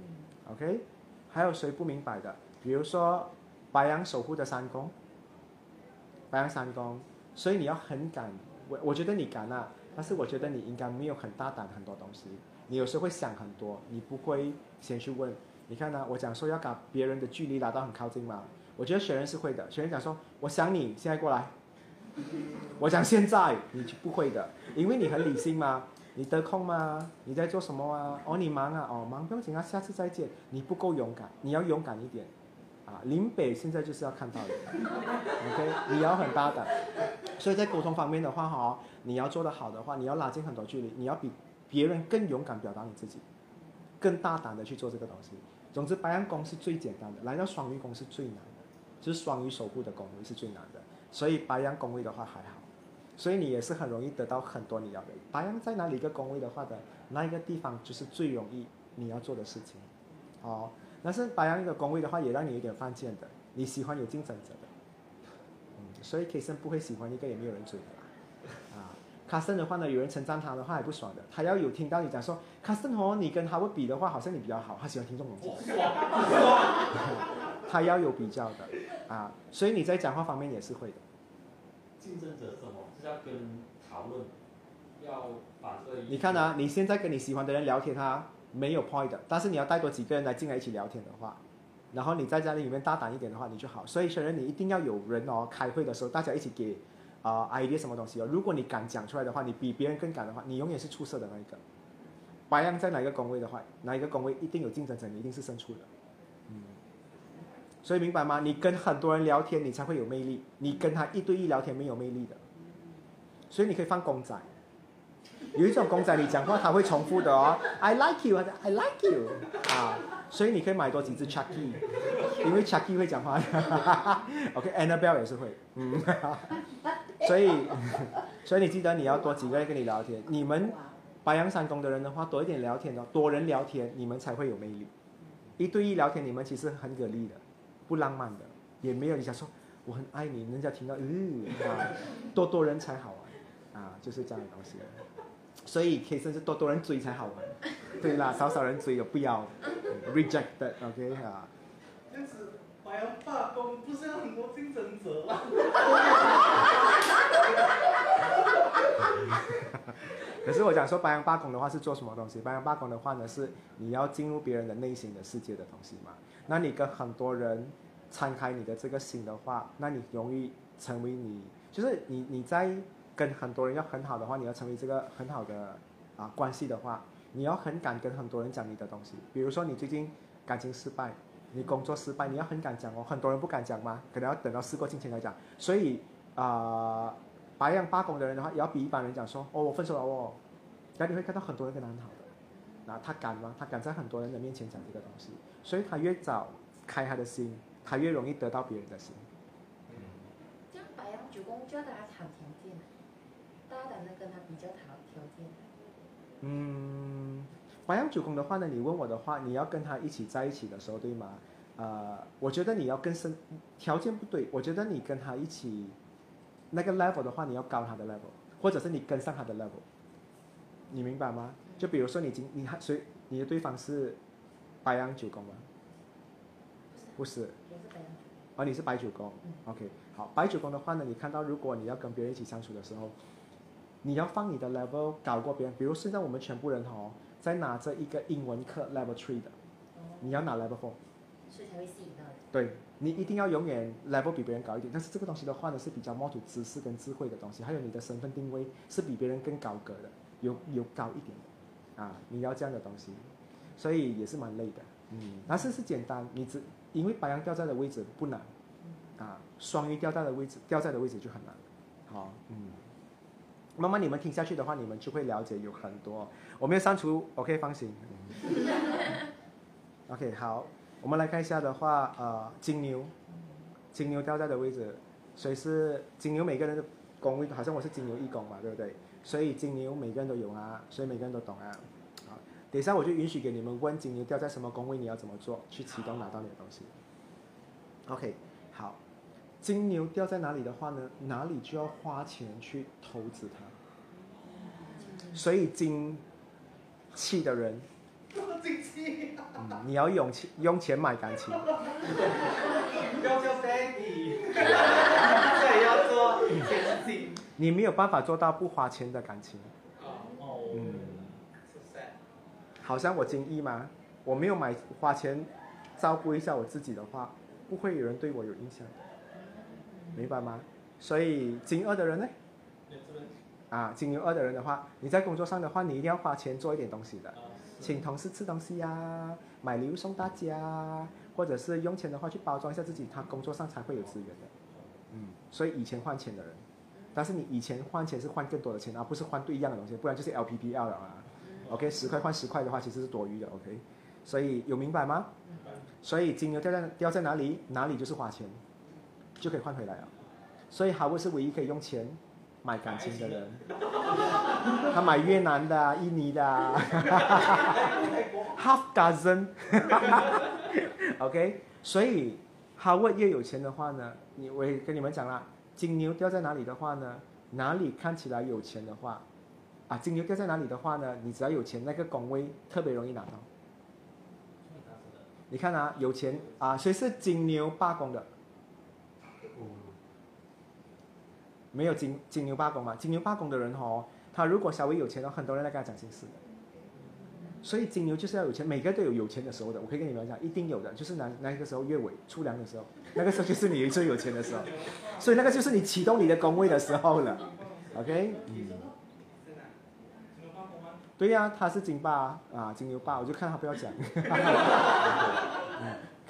，OK。还有谁不明白的？比如说白羊守护的三宫，白羊三宫，所以你要很敢。我我觉得你敢啊，但是我觉得你应该没有很大胆很多东西。你有时候会想很多，你不会先去问。你看呢？我讲说要把别人的距离拉到很靠近嘛。我觉得学人是会的。学人讲说，我想你现在过来。我讲现在你不会的，因为你很理性嘛。你得空吗？你在做什么啊？哦，你忙啊？哦，忙不要紧啊，下次再见。你不够勇敢，你要勇敢一点，啊，林北现在就是要看到你，OK，你要很大胆。所以在沟通方面的话，哈，你要做得好的话，你要拉近很多距离，你要比别人更勇敢表达你自己，更大胆的去做这个东西。总之，白羊宫是最简单的，来到双鱼宫是最难的，就是双鱼守护的宫位是最难的。所以白羊宫位的话还好。所以你也是很容易得到很多你要的。白羊在哪里一个宫位的话的，那一个地方就是最容易你要做的事情，哦。但是白羊一个宫位的话，也让你有点犯贱的。你喜欢有竞争者的，嗯，所以 K 森不会喜欢一个也没有人追的啦，啊。卡森的话呢，有人称赞他的话也不爽的，他要有听到你讲说卡森哦，你跟他会比的话，好像你比较好，他喜欢听这种东西。他要有比较的，啊，所以你在讲话方面也是会的。竞争者什么？要跟讨论，要把这你看啊，你现在跟你喜欢的人聊天，他没有 point 的。但是你要带多几个人来进来一起聊天的话，然后你在家里里面大胆一点的话，你就好。所以，虽然你一定要有人哦，开会的时候大家一起给啊 idea 什么东西哦。如果你敢讲出来的话，你比别人更敢的话，你永远是出色的那一个。白羊在哪一个工位的话，哪一个工位一定有竞争者，你一定是胜出的。嗯。所以明白吗？你跟很多人聊天，你才会有魅力。你跟他一对一聊天没有魅力的。所以你可以放公仔，有一种公仔你讲话它会重复的哦，I like you，I like you，啊，所以你可以买多几只 Chucky，因为 Chucky 会讲话。的，OK，Annabelle 也是会，嗯，所以，所以你记得你要多几个人跟你聊天，你们白羊山宫的人的话多一点聊天哦，多人聊天你们才会有魅力，一对一聊天你们其实很给力的，不浪漫的，也没有你想说我很爱你，人家听到嗯，啊，多多人才好。啊，就是这样的东西，所以可以甚至多多人追才好玩，对啦，少少人追有不要，rejected，OK 啊。这样子白羊罢工不是有很多竞争者吗？可是我讲说白羊罢工的话是做什么东西？白羊罢工的话呢，是你要进入别人的内心的世界的东西嘛。那你跟很多人敞开你的这个心的话，那你容易成为你，就是你你在。跟很多人要很好的话，你要成为这个很好的啊关系的话，你要很敢跟很多人讲你的东西。比如说你最近感情失败，你工作失败，你要很敢讲哦。很多人不敢讲吗？可能要等到事过境迁来讲。所以啊，白羊罢工的人的话，也要比一般人讲说哦，我分手了哦。那你会看到很多人跟他很好的，那他敢吗？他敢在很多人的面前讲这个东西，所以他越早开他的心，他越容易得到别人的心。这样白羊主公就要跟他谈条件。大胆的跟他比较条条件。嗯，白羊九宫的话呢，你问我的话，你要跟他一起在一起的时候，对吗？呃，我觉得你要跟身，条件不对。我觉得你跟他一起那个 level 的话，你要高他的 level，或者是你跟上他的 level，你明白吗？就比如说你今你还谁你的对方是白羊九宫吗？不是。我是白羊九哦，你是白九宫。OK，好，白九宫的话呢，你看到如果你要跟别人一起相处的时候，你要放你的 level 搞过别人。比如现在我们全部人哦，在拿着一个英文课 level three 的，你要拿 level four。所以才会吸引到人。对你一定要永远 level 比别人高一点，但是这个东西的话呢，是比较 more to 知识跟智慧的东西，还有你的身份定位是比别人更高格的，有有高一点的，啊，你要这样的东西，所以也是蛮累的，嗯，但是是简单，你只因为白羊掉在的位置不难，啊，双鱼掉在的位置掉在的位置就很难，好，嗯，慢慢你们听下去的话，你们就会了解有很多，我没有删除，OK，放心，OK，好。我们来看一下的话，呃，金牛，金牛掉在的位置，所以是金牛每个人的宫位，好像我是金牛一宫嘛，对不对？所以金牛每个人都有啊，所以每个人都懂啊。好，等一下我就允许给你们问金牛掉在什么宫位，你要怎么做去启动拿到你的东西。OK，金牛掉在哪里的话呢？哪里就要花钱去投资它。所以金气的人。你要用钱用钱买感情。不要叫 Daddy，对，要做钱金。你没有办法做到不花钱的感情。好像我金一吗？我没有买花钱照顾一下我自己的话，不会有人对我有印象。明白吗？所以金二的人呢？啊，金牛二的人的话，你在工作上的话，你一定要花钱做一点东西的。请同事吃东西呀，买礼物送大家，或者是用钱的话去包装一下自己，他工作上才会有资源的。嗯，所以以前换钱的人，但是你以前换钱是换更多的钱，而不是换对一样的东西，不然就是 LPPL 了啊。OK，十块换十块的话其实是多余的。OK，所以有明白吗？所以金牛掉在掉在哪里，哪里就是花钱，就可以换回来了。所以哈沃是唯一可以用钱。买感情的人，他买越南的、印尼的，half dozen，OK。所以哈沃越有钱的话呢，你我也跟你们讲啦，金牛掉在哪里的话呢，哪里看起来有钱的话，啊，金牛掉在哪里的话呢，你只要有钱，那个工位特别容易拿到。你看啊，有钱啊，谁是金牛罢工的？没有金金牛罢工嘛？金牛罢工的人哦，他如果稍微有钱的话，很多人来跟他讲心事的。所以金牛就是要有钱，每个都有有钱的时候的。我可以跟你们讲，一定有的，就是那那个时候月尾出粮的时候，那个时候就是你最有钱的时候。所以那个就是你启动你的工位的时候了。OK。对呀，他是金霸啊，金牛霸，我就看他不要讲。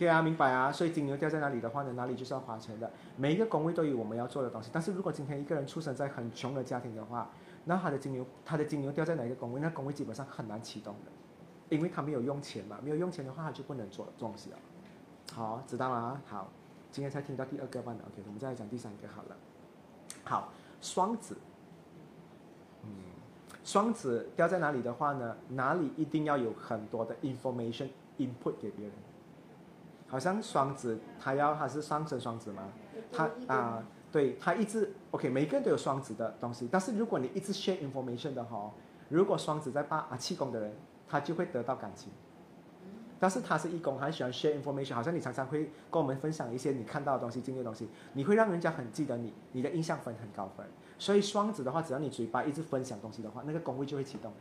以啊，明白啊，所以金牛掉在哪里的话呢，哪里就是要花钱的。每一个宫位都有我们要做的东西。但是如果今天一个人出生在很穷的家庭的话，那他的金牛，他的金牛掉在哪一个宫位，那宫位基本上很难启动的，因为他没有用钱嘛，没有用钱的话，他就不能做东西了。好，知道吗？好，今天才听到第二个版的，OK，我们再来讲第三个好了。好，双子，嗯，双子掉在哪里的话呢，哪里一定要有很多的 information input 给别人。好像双子，他要他是上升双子吗？他啊，对他一直 OK，每个人都有双子的东西。但是如果你一直 share information 的话，如果双子在八啊七宫的人，他就会得到感情。但是他是义工，很喜欢 share information，好像你常常会跟我们分享一些你看到的东西、经历的东西，你会让人家很记得你，你的印象分很高分。所以双子的话，只要你嘴巴一直分享东西的话，那个工位就会启动了。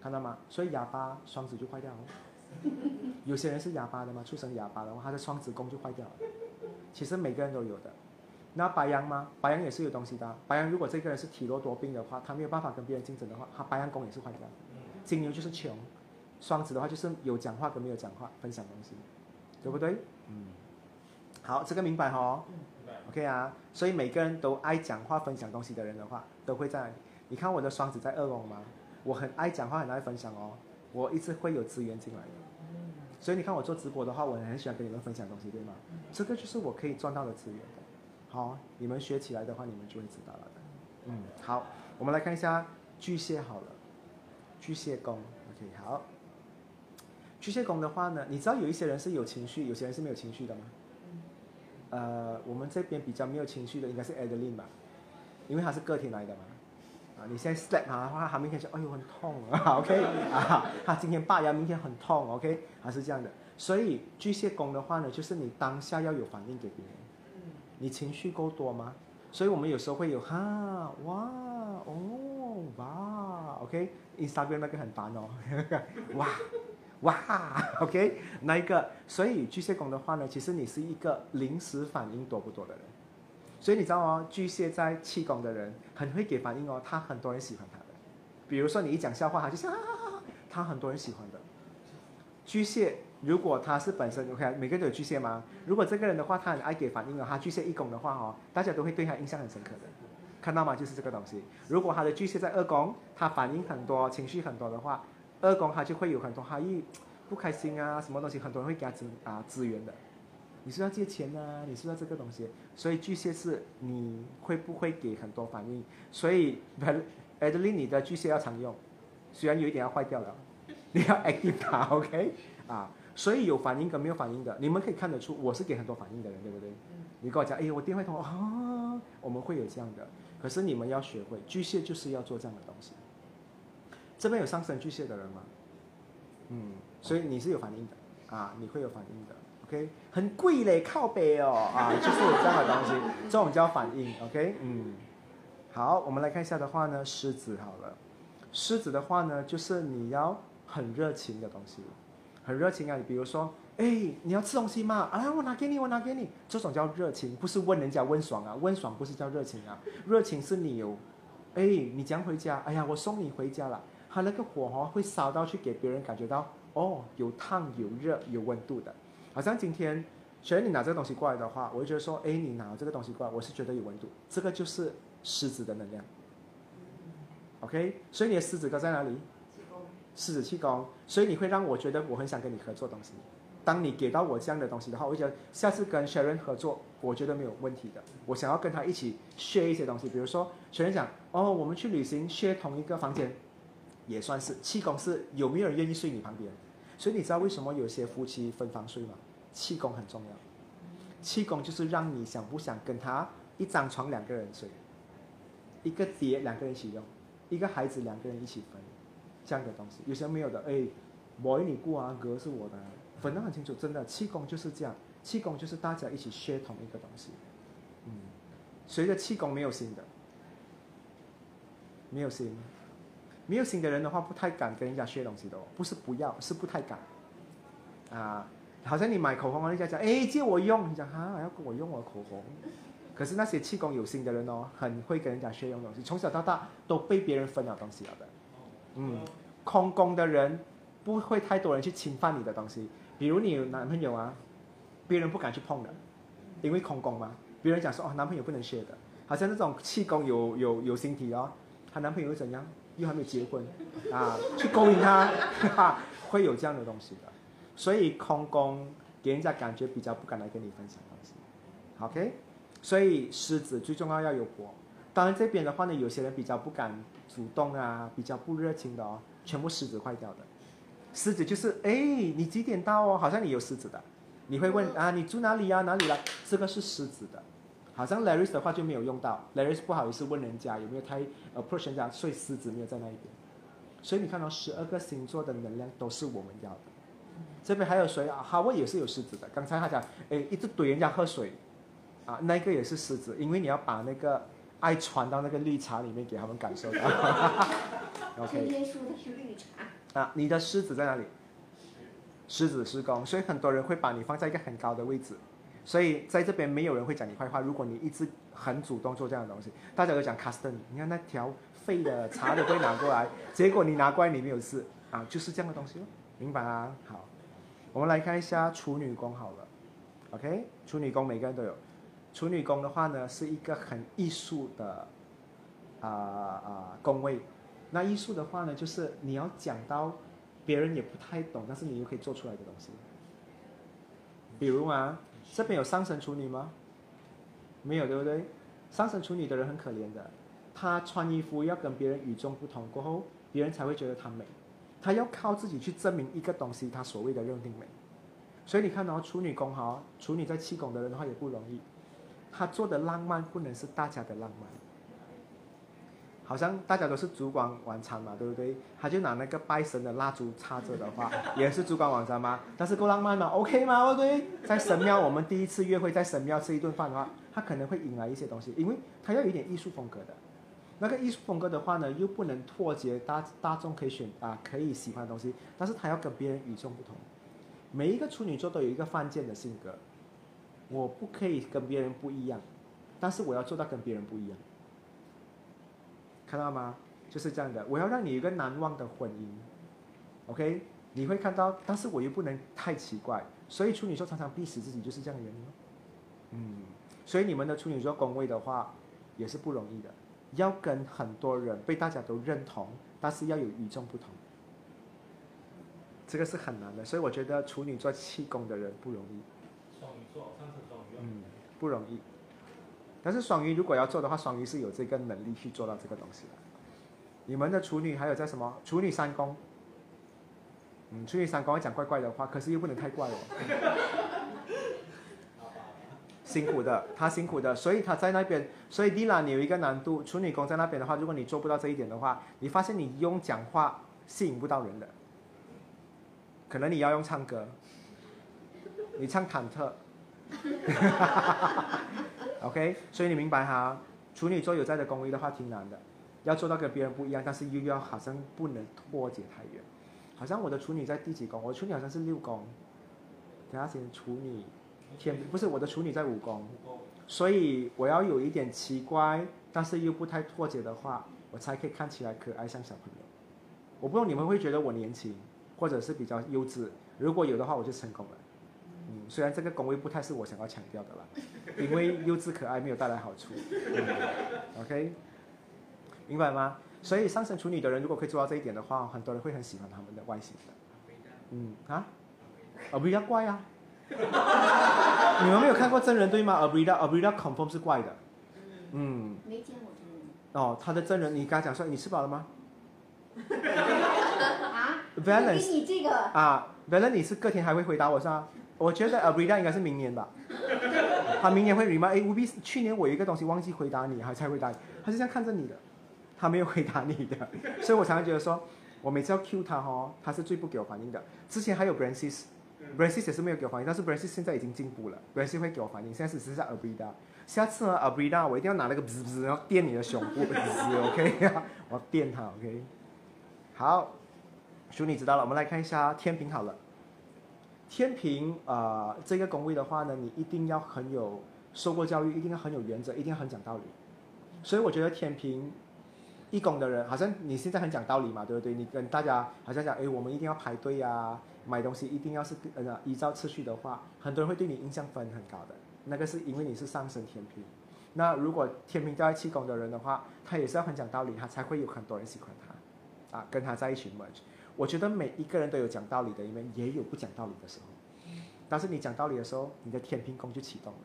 看到吗？所以哑巴双子就坏掉了。有些人是哑巴的嘛，出生哑巴的话，他的双子宫就坏掉了。其实每个人都有的。那白羊吗？白羊也是有东西的。白羊如果这个人是体弱多病的话，他没有办法跟别人竞争的话，他白羊宫也是坏掉。金牛就是穷，双子的话就是有讲话跟没有讲话，分享东西，对不对？嗯。好，这个明白哈。OK 啊，所以每个人都爱讲话、分享东西的人的话，都会在。你看我的双子在二宫吗？我很爱讲话，很爱分享哦。我一直会有资源进来的，所以你看我做直播的话，我很喜欢跟你们分享东西，对吗？这个就是我可以赚到的资源的。好，你们学起来的话，你们就会知道了。嗯，好，我们来看一下巨蟹好了，巨蟹宫，OK，好。巨蟹宫的话呢，你知道有一些人是有情绪，有些人是没有情绪的吗？呃，我们这边比较没有情绪的应该是 Adeline 吧，因为他是个体来的嘛。啊，你现在 slap 他的话，他明天说，哎呦很痛啊，OK 啊，他今天拔牙，明天很痛，OK，还是这样的。所以巨蟹宫的话呢，就是你当下要有反应给别人。你情绪够多吗？所以我们有时候会有哈哇哦哇，OK，Instagram 那个很烦哦，哇哇，OK，那一个，所以巨蟹宫的话呢，其实你是一个临时反应多不多的人。所以你知道哦，巨蟹在气宫的人很会给反应哦，他很多人喜欢他的。比如说你一讲笑话，他就笑，他很多人喜欢的。巨蟹。如果他是本身 OK，每个人都有巨蟹吗？如果这个人的话，他很爱给反应的，他巨蟹一宫的话哦，大家都会对他印象很深刻的，看到吗？就是这个东西。如果他的巨蟹在二宫，他反应很多，情绪很多的话，二宫他就会有很多他一不开心啊，什么东西，很多人会给他资啊资源的。你是要借钱啊？你是要这个东西？所以巨蟹是你会不会给很多反应？所以 Adeline 你的巨蟹要常用，虽然有一点要坏掉了，你要 active 它 OK 啊。所以有反应跟没有反应的，你们可以看得出我是给很多反应的人，对不对？你跟我讲，哎，我电话通啊，我们会有这样的。可是你们要学会，巨蟹就是要做这样的东西。这边有上升巨蟹的人吗？嗯，所以你是有反应的啊，你会有反应的。OK，很贵嘞，靠北哦啊，就是有这样的东西，这种叫反应。OK，嗯，好，我们来看一下的话呢，狮子好了，狮子的话呢，就是你要很热情的东西。很热情啊！你比如说，哎，你要吃东西吗？啊，我拿给你，我拿给你。这种叫热情，不是问人家问爽啊，问爽不是叫热情啊。热情是你有，哎，你将回家，哎呀，我送你回家了。他那个火哦会烧到去给别人感觉到，哦，有烫有热有温度的。好像今天，虽然你拿这个东西过来的话，我就觉得说，哎，你拿这个东西过来，我是觉得有温度。这个就是狮子的能量。OK，所以你的狮子哥在哪里？狮子气功，所以你会让我觉得我很想跟你合作东西。当你给到我这样的东西的话，我觉得下次跟 Sharon 合作，我觉得没有问题的。我想要跟他一起 share 一些东西，比如说 Sharon 讲，哦，我们去旅行 share 同一个房间，也算是气功是有没有人愿意睡你旁边？所以你知道为什么有些夫妻分房睡吗？气功很重要，气功就是让你想不想跟他一张床两个人睡，一个碟两个人一起用，一个孩子两个人一起分。这样的东西。有些没有的，哎，我你过啊，哥是我的，分得很清楚，真的，气功就是这样，气功就是大家一起学同一个东西，嗯，随着气功没有心的，没有心，没有心的人的话，不太敢跟人家学东西的哦，不是不要，是不太敢，啊，好像你买口红，人家讲，哎，借我用，你讲哈，要跟我用我口红，可是那些气功有心的人哦，很会跟人家学用东西，从小到大都被别人分了东西了的。嗯，空宫的人不会太多人去侵犯你的东西，比如你有男朋友啊，别人不敢去碰的，因为空宫嘛。别人讲说哦，男朋友不能学的，好像那种气功有有有形体哦，她男朋友怎样，又还没有结婚啊，去勾引她，会有这样的东西的。所以空宫给人家感觉比较不敢来跟你分享东西。OK，所以狮子最重要要有火。当然这边的话呢，有些人比较不敢。主动啊，比较不热情的哦，全部狮子坏掉的。狮子就是，哎，你几点到哦？好像你有狮子的，你会问啊，你住哪里呀？哪里来？这个是狮子的。好像 Larry 的话就没有用到，Larry 不好意思问人家有没有太 approach 人家，所以狮子没有在那一边。所以你看到十二个星座的能量都是我们要的。这边还有谁啊？哈，我也是有狮子的。刚才他讲，哎，一直怼人家喝水，啊，那个也是狮子，因为你要把那个。爱传到那个绿茶里面给他们感受到。OK。天天说的是绿茶。啊，你的狮子在哪里？狮子施工，所以很多人会把你放在一个很高的位置，所以在这边没有人会讲你坏话。如果你一直很主动做这样的东西，大家都讲 custom，你看那条废的茶都会拿过来，结果你拿过来你没有事啊，就是这样的东西咯，明白啊？好，我们来看一下处女宫好了，OK，处女宫每个人都有。处女宫的话呢，是一个很艺术的啊啊宫位。那艺术的话呢，就是你要讲到别人也不太懂，但是你又可以做出来的东西。比如啊，这边有上升处女吗？没有，对不对？上升处女的人很可怜的，她穿衣服要跟别人与众不同，过后别人才会觉得她美。他要靠自己去证明一个东西，他所谓的认定美。所以你看到处女宫哈，处女在气宫的人的话也不容易。他做的浪漫不能是大家的浪漫，好像大家都是烛光晚餐嘛，对不对？他就拿那个拜神的蜡烛插着的话，也是烛光晚餐吗？但是够浪漫吗？OK 吗？对不对？在神庙，我们第一次约会在神庙吃一顿饭的话，他可能会引来一些东西，因为他要有点艺术风格的。那个艺术风格的话呢，又不能脱节大大众可以选啊可以喜欢的东西，但是他要跟别人与众不同。每一个处女座都有一个犯贱的性格，我不可以跟别人不一样，但是我要做到跟别人不一样。看到吗？就是这样的。我要让你有一个难忘的婚姻，OK？你会看到，但是我又不能太奇怪，所以处女座常常逼死自己，就是这样的原因。嗯，所以你们的处女座宫位的话，也是不容易的，要跟很多人被大家都认同，但是要有与众不同，这个是很难的。所以我觉得处女座气功的人不容易。双鱼座，上升双鱼。嗯，不容易。但是双鱼如果要做的话，双鱼是有这个能力去做到这个东西的。你们的处女还有在什么？处女三宫。嗯，处女三宫会讲怪怪的话，可是又不能太怪哦。辛苦的，他辛苦的，所以他在那边。所以迪拉，你有一个难度，处女宫在那边的话，如果你做不到这一点的话，你发现你用讲话吸引不到人的，可能你要用唱歌，你唱忐忑。OK，所以你明白哈，处女座有在的宫位的话挺难的，要做到跟别人不一样，但是又要好像不能脱节太远。好像我的处女在第几宫？我处女好像是六宫，等下先处女天不是我的处女在五宫，所以我要有一点奇怪，但是又不太脱节的话，我才可以看起来可爱像小朋友。我不知道你们会觉得我年轻，或者是比较幼稚，如果有的话，我就成功了。嗯，虽然这个宫位不太是我想要强调的啦。因为幼稚可爱没有带来好处，OK，明白吗？所以上升处女的人如果可以做到这一点的话，很多人会很喜欢他们的外形的。嗯啊，阿比较怪啊，你们没有看过真人对吗？阿比达阿比达 confirm 是怪的。嗯。没见过真人。哦，他的真人，你刚才讲说你吃饱了吗？啊？Valence。给你这个。啊，Valence，你是隔天还会回答我是吧？我觉得阿比达应该是明年吧。他明年会 remind，哎，务必去年我有一个东西忘记回答你，还才回答你，他是这样看着你的，他没有回答你的，所以我常常觉得说，我每次要 cue 他哦，他是最不给我反应的。之前还有 b r a n c i s 也是没有给我反应，但是 Brancis 现在已经进步了，Brancis 会给我反应，现在只剩下 Abrida，下次呢 Abrida 我一定要拿那个滋滋，然后垫你的胸部，，OK，我要垫他，OK，好，叔你知道了，我们来看一下天平好了。天平啊，这个宫位的话呢，你一定要很有受过教育，一定要很有原则，一定要很讲道理。所以我觉得天平一宫的人，好像你现在很讲道理嘛，对不对？你跟大家好像讲，哎，我们一定要排队啊，买东西一定要是呃依照次序的话，很多人会对你印象分很高的。那个是因为你是上升天平。那如果天平掉在七宫的人的话，他也是要很讲道理，他才会有很多人喜欢他，啊，跟他在一起 merge。我觉得每一个人都有讲道理的一面，也有不讲道理的时候。但是你讲道理的时候，你的天平宫就启动了。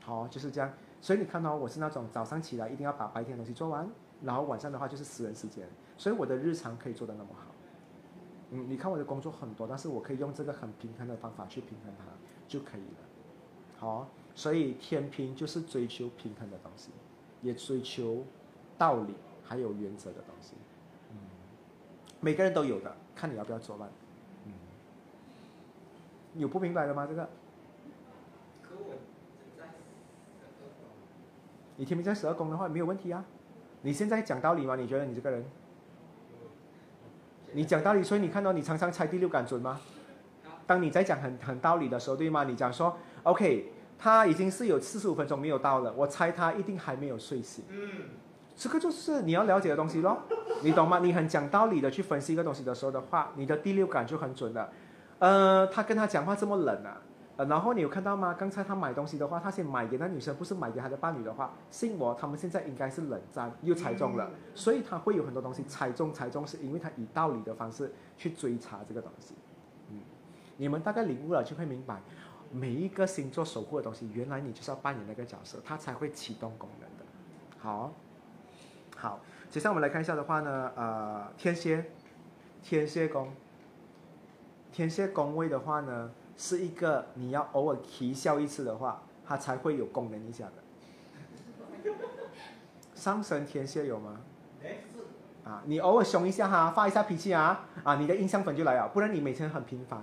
好，就是这样。所以你看到我是那种早上起来一定要把白天的东西做完，然后晚上的话就是私人时间。所以我的日常可以做得那么好。嗯，你看我的工作很多，但是我可以用这个很平衡的方法去平衡它就可以了。好，所以天平就是追求平衡的东西，也追求道理还有原则的东西。嗯每个人都有的，看你要不要做吧。嗯，有不明白的吗？这个？你天平在十二宫的话没有问题啊。你现在讲道理吗？你觉得你这个人？你讲道理，所以你看到你常常猜第六感准吗？当你在讲很很道理的时候，对吗？你讲说，OK，他已经是有四十五分钟没有到了，我猜他一定还没有睡醒。嗯。这个就是你要了解的东西咯，你懂吗？你很讲道理的去分析一个东西的时候的话，你的第六感就很准了。呃，他跟他讲话这么冷啊，呃，然后你有看到吗？刚才他买东西的话，他先买给那女生，不是买给他的伴侣的话，信我，他们现在应该是冷战又猜中了，所以他会有很多东西猜中猜中，是因为他以道理的方式去追查这个东西。嗯，你们大概领悟了就会明白，每一个星座守护的东西，原来你就是要扮演那个角色，它才会启动功能的。好。好，接下来我们来看一下的话呢，呃，天蝎，天蝎宫，天蝎宫位的话呢，是一个你要偶尔啼笑一次的话，它才会有功能一下的。上升天蝎有吗？啊，你偶尔凶一下哈，发一下脾气啊，啊，你的印象粉就来了。不然你每天很平凡，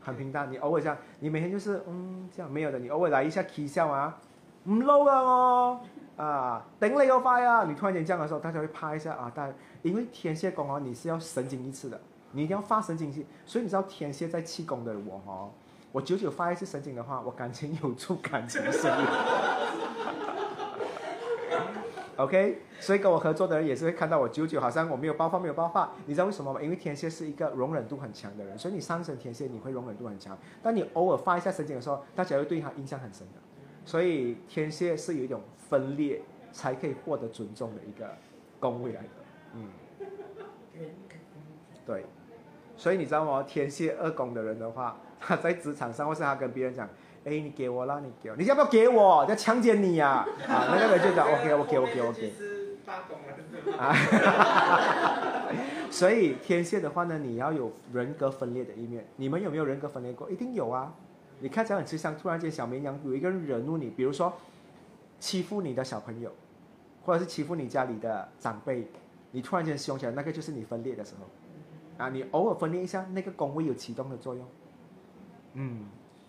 很平淡。你偶尔这样，你每天就是嗯这样没有的。你偶尔来一下啼笑啊，唔撈啊我，啊顶你個肺啊！你突然间这样的时候，大家会拍一下啊。但因为天蝎宫哦，你是要神经一次的，你一定要发神經氣。所以你知道天蝎在气功的我哦，我久久发一次神经的话，我感情有助感情生意。OK，所以跟我合作的人也是会看到我久久好像我没有爆发，没有爆发。你知道为什么吗？因为天蝎是一个容忍度很强的人，所以你上升天蝎你会容忍度很强。当你偶尔发一下神经的时候，大家会对他印象很深的。所以天蝎是有一种分裂才可以获得尊重的一个工位来的。嗯，对。所以你知道吗？天蝎二宫的人的話，他 在职场上或是他跟别人讲。哎，你给我啦，你给我，你要不要给我？要强奸你呀、啊？啊，那个人就讲 OK OK OK OK。啊，所以天蝎的话呢，你要有人格分裂的一面。你们有没有人格分裂过？一定有啊。你看起来很吃香，突然间小绵羊有一个人惹怒你，比如说欺负你的小朋友，或者是欺负你家里的长辈，你突然间凶起来，那个就是你分裂的时候。啊，你偶尔分裂一下，那个宫位有启动的作用。嗯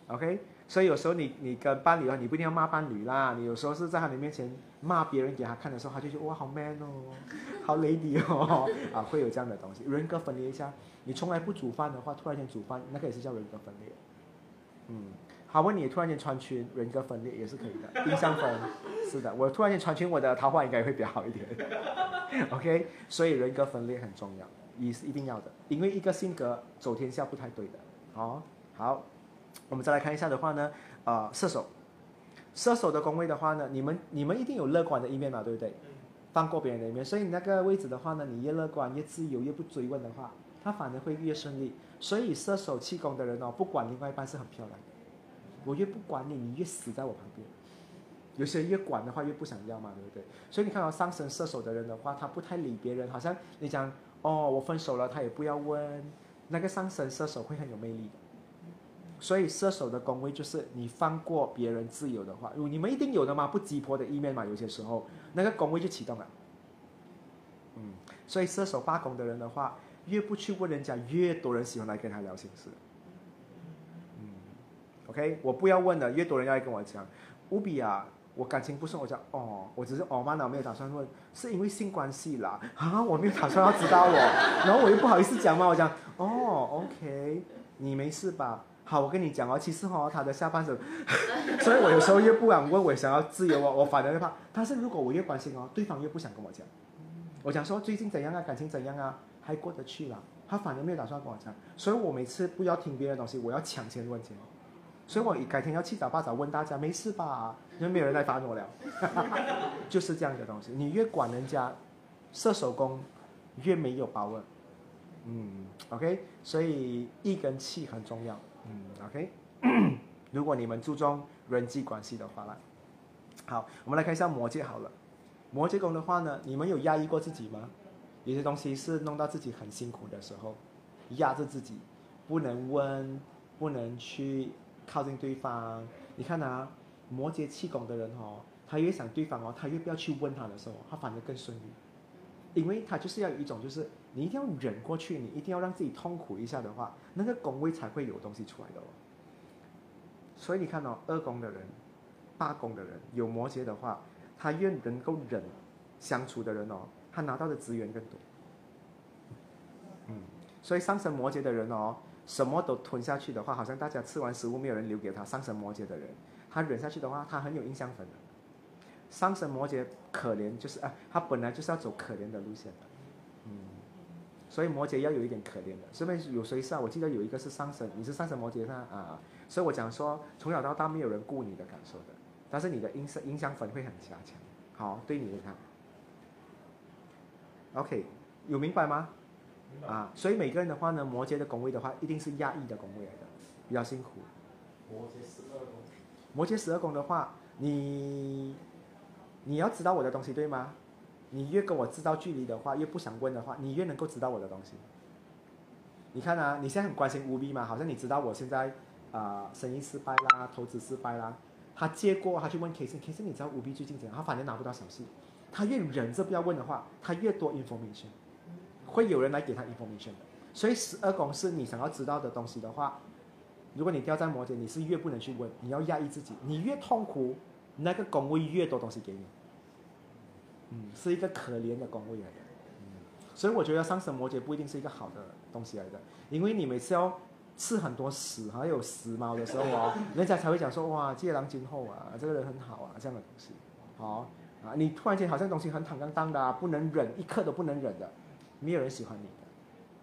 ，OK。所以有时候你你跟伴侶啊，你不一定要骂伴侣啦。你有时候是在他的面前骂别人给他看的时候，他就觉得哇好 man 哦，好 lady 哦，啊会有这样的东西。人格分裂一下，你从来不煮饭的话，突然间煮饭，那个也是叫人格分裂。嗯，好，问你突然间穿裙，人格分裂也是可以的。冰箱分，是的，我突然间穿裙，我的桃花应该会比较好一点。OK，所以人格分裂很重要，也是一定要的，因为一个性格走天下不太对的。哦，好。我们再来看一下的话呢，啊、射手，射手的宫位的话呢，你们你们一定有乐观的一面嘛，对不对？放过别人的一面，所以你那个位置的话呢，你越乐观、越自由、越不追问的话，他反而会越顺利。所以射手气功的人哦，不管另外一半是很漂亮，我越不管你，你越死在我旁边。有些人越管的话越不想要嘛，对不对？所以你看到上升射手的人的话，他不太理别人，好像你讲哦，我分手了，他也不要问，那个上升射手会很有魅力的。所以射手的工位就是你放过别人自由的話，你们一定有的嘛，不急迫的一面嘛，有些时候那个工位就启动了。嗯，所以射手八宮的人的话，越不去问人家，越多人喜欢来跟他聊心事。嗯，OK，我不要问了，越多人要来跟我講，無比啊，我感情不顺，我讲哦，我只是哦嘛，我没有打算问，是因为性关系啦，啊，我没有打算要知道我，然后我又不好意思讲嘛，我讲哦，OK，你没事吧？好，我跟你讲哦，其实哦，他的下半身，所以我有时候越不敢问，我想要自由哦，我反而會怕。但是如果我越关心哦，对方越不想跟我讲。我讲说最近怎样啊，感情怎样啊，还过得去啦。他反而没有打算跟我讲，所以我每次不要听别人的東西，我要抢先問先。所以我改天要七早八早问大家，没事吧？因为没有人來煩我了。就是這樣的东西，你越管人家，射手宮越没有把握。嗯，OK，所以意跟气很重要。嗯，OK。如果你们注重人际关系的话啦，好，我们来看一下摩羯好了。摩羯宫的话呢，你们有压抑过自己吗？有些东西是弄到自己很辛苦的时候，压着自己，不能问，不能去靠近对方。你看啊，摩羯气功的人哦，他越想对方哦，他越不要去问他的时候，他反而更顺利，因为他就是要有一种就是。你一定要忍过去，你一定要让自己痛苦一下的话，那个宫位才会有东西出来的哦。所以你看哦，二宫的人、八宫的人有摩羯的话，他越能够忍相处的人哦，他拿到的资源更多。嗯，所以上升摩羯的人哦，什么都吞下去的话，好像大家吃完食物没有人留给他。上升摩羯的人，他忍下去的话，他很有印象分的。上升摩羯可怜就是啊，他本来就是要走可怜的路线的。嗯所以摩羯要有一点可怜的，是不是有谁是啊？我记得有一个是上升，你是上升摩羯是啊，所以我讲说，从小到大没有人顾你的感受的，但是你的印象印象分会很加强，好，对你的看，OK，有明白吗？明白。啊，所以每个人的话呢，摩羯的宮位的话，一定是压抑的宮位来的，比较辛苦。摩羯十二宫。摩羯十二宫的话，你你要知道我的东西对吗？你越跟我制造距离的话，越不想问的话，你越能够知道我的东西。你看啊，你现在很关心乌比嘛，好像你知道我现在啊、生意失败啦，投资失败啦。他借过，他去问 K 生，K 生你知道烏比最近怎样？他反正拿不到消息。他越忍着不要问的话，他越多 information，会有人来给他 information 的。所以十二宫是你想要知道的东西的话，如果你掉在摩羯，你是越不能去问，你要压抑自己，你越痛苦，那个宫位越多东西给你。嗯，是一个可怜的宫位来的。嗯，所以我觉得上升摩羯不一定是一个好的东西来的，因为你每次要吃很多屎还有死猫的时候哦，人家才会讲说哇，借狼今后啊，这个人很好啊，这样的东西。好啊，你突然间好像东西很坦荡荡的，不能忍一刻都不能忍的，没有人喜欢你的。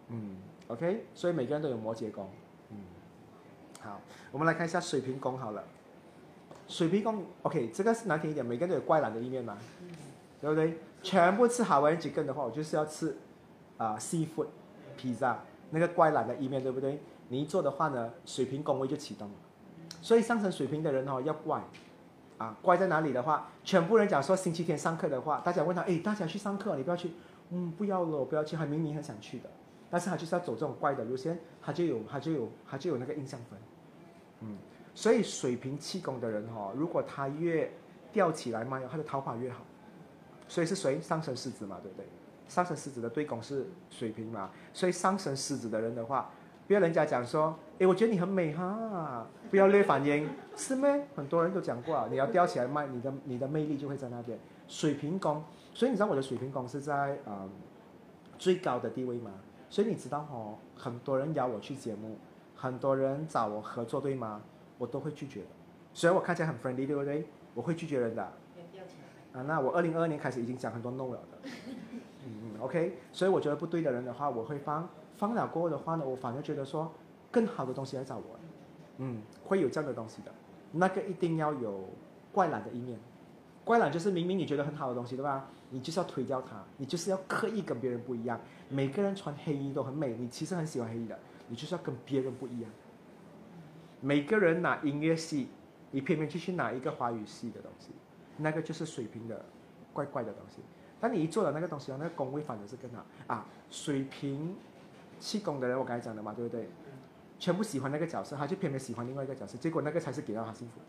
嗯，OK，所以每个人都有摩羯宫。嗯，好，我们来看一下水瓶宫好了。水瓶宫，OK，这个是难听一点，每个人都有怪懒的一面嘛。对不对？全部吃好玩几根的话，我就是要吃啊，seafood pizza 那个怪懒的一面，对不对？你一做的话呢，水平工位就启动了。所以上层水平的人哦，要怪啊，怪在哪里的话，全部人讲说星期天上课的话，大家问他，哎，大家去上课，你不要去，嗯，不要了，不要去，他明明很想去的，但是他就是要走这种怪的路线，他就有，他就有，他就有那个印象分。嗯，所以水平气功的人哈，如果他越吊起来嘛，他的桃花越好。所以是谁上升狮子嘛，对不对？上升狮子的对宫是水瓶嘛，所以上升狮子的人的话，不要人家讲说，哎，我觉得你很美哈，不要略反应，是吗？很多人都讲过啊，你要吊起来卖，你的你的魅力就会在那边。水瓶宫，所以你知道我的水瓶宫是在啊最高的地位吗？所以你知道哦，很多人邀我去节目，很多人找我合作，对吗？我都会拒绝的。虽然我看起来很 friendly，对不对？我会拒绝人的。啊，那我二零二二年开始已经讲很多 no 了的，嗯嗯，OK，所以我觉得不对的人的话，我会放放了过后的话呢，我反而觉得说更好的东西来找我，嗯，会有这样的东西的，那个一定要有怪懒的一面，怪懒就是明明你觉得很好的东西对吧？你就是要推掉它，你就是要刻意跟别人不一样。每个人穿黑衣都很美，你其实很喜欢黑衣的，你就是要跟别人不一样。每个人拿音乐系，你偏偏去去拿一个华语系的东西。那个就是水平的怪怪的东西，当你一做了那个东西那个工位反而是更好啊。水平气功的人，我刚才讲的嘛，对不对？全部喜欢那个角色，他就偏偏喜欢另外一个角色，结果那个才是给到他幸福的，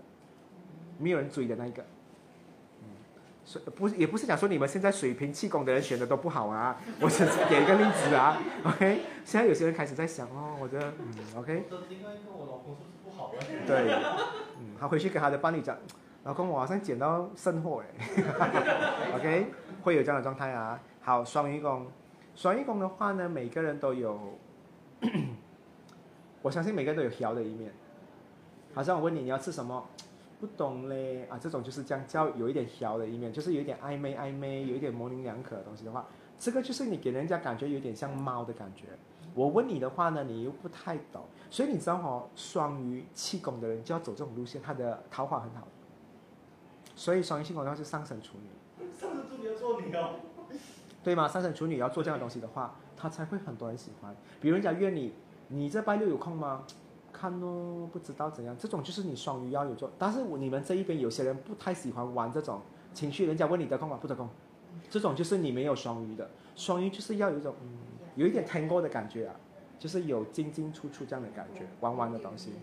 没有人追的那一个。嗯，所不也不是讲说你们现在水平气功的人选的都不好啊，我只是给一个例子啊。OK，现在有些人开始在想哦，我觉得嗯，OK。另外一个我老公是不是不好对，嗯，他回去跟他的伴侣讲。老公，我好像捡到圣货哎，OK，会有这样的状态啊。好，双鱼宫，双鱼宫的话呢，每个人都有，我相信每个人都有调的一面。好像我问你你要吃什么，不懂嘞啊，这种就是这样叫有一点调的一面，就是有一点暧昧暧昧，有一点模棱两可的东西的话，这个就是你给人家感觉有点像猫的感觉。我问你的话呢，你又不太懂，所以你知道哈，双鱼气功的人就要走这种路线，他的桃花很好。所以双鱼星宫的话是上升处女，上升处女要做你哦，对吗？上升处女要做这样的东西的话，他才会很多人喜欢。比如人家约你，你这拜六有空吗？看哦，不知道怎样。这种就是你双鱼要有做，但是你们这一边有些人不太喜欢玩这种情绪。人家问你得空吗？不得空。这种就是你没有双鱼的，双鱼就是要有一种嗯，有一点 tango 的感觉啊，就是有进进出出这样的感觉，玩玩的东西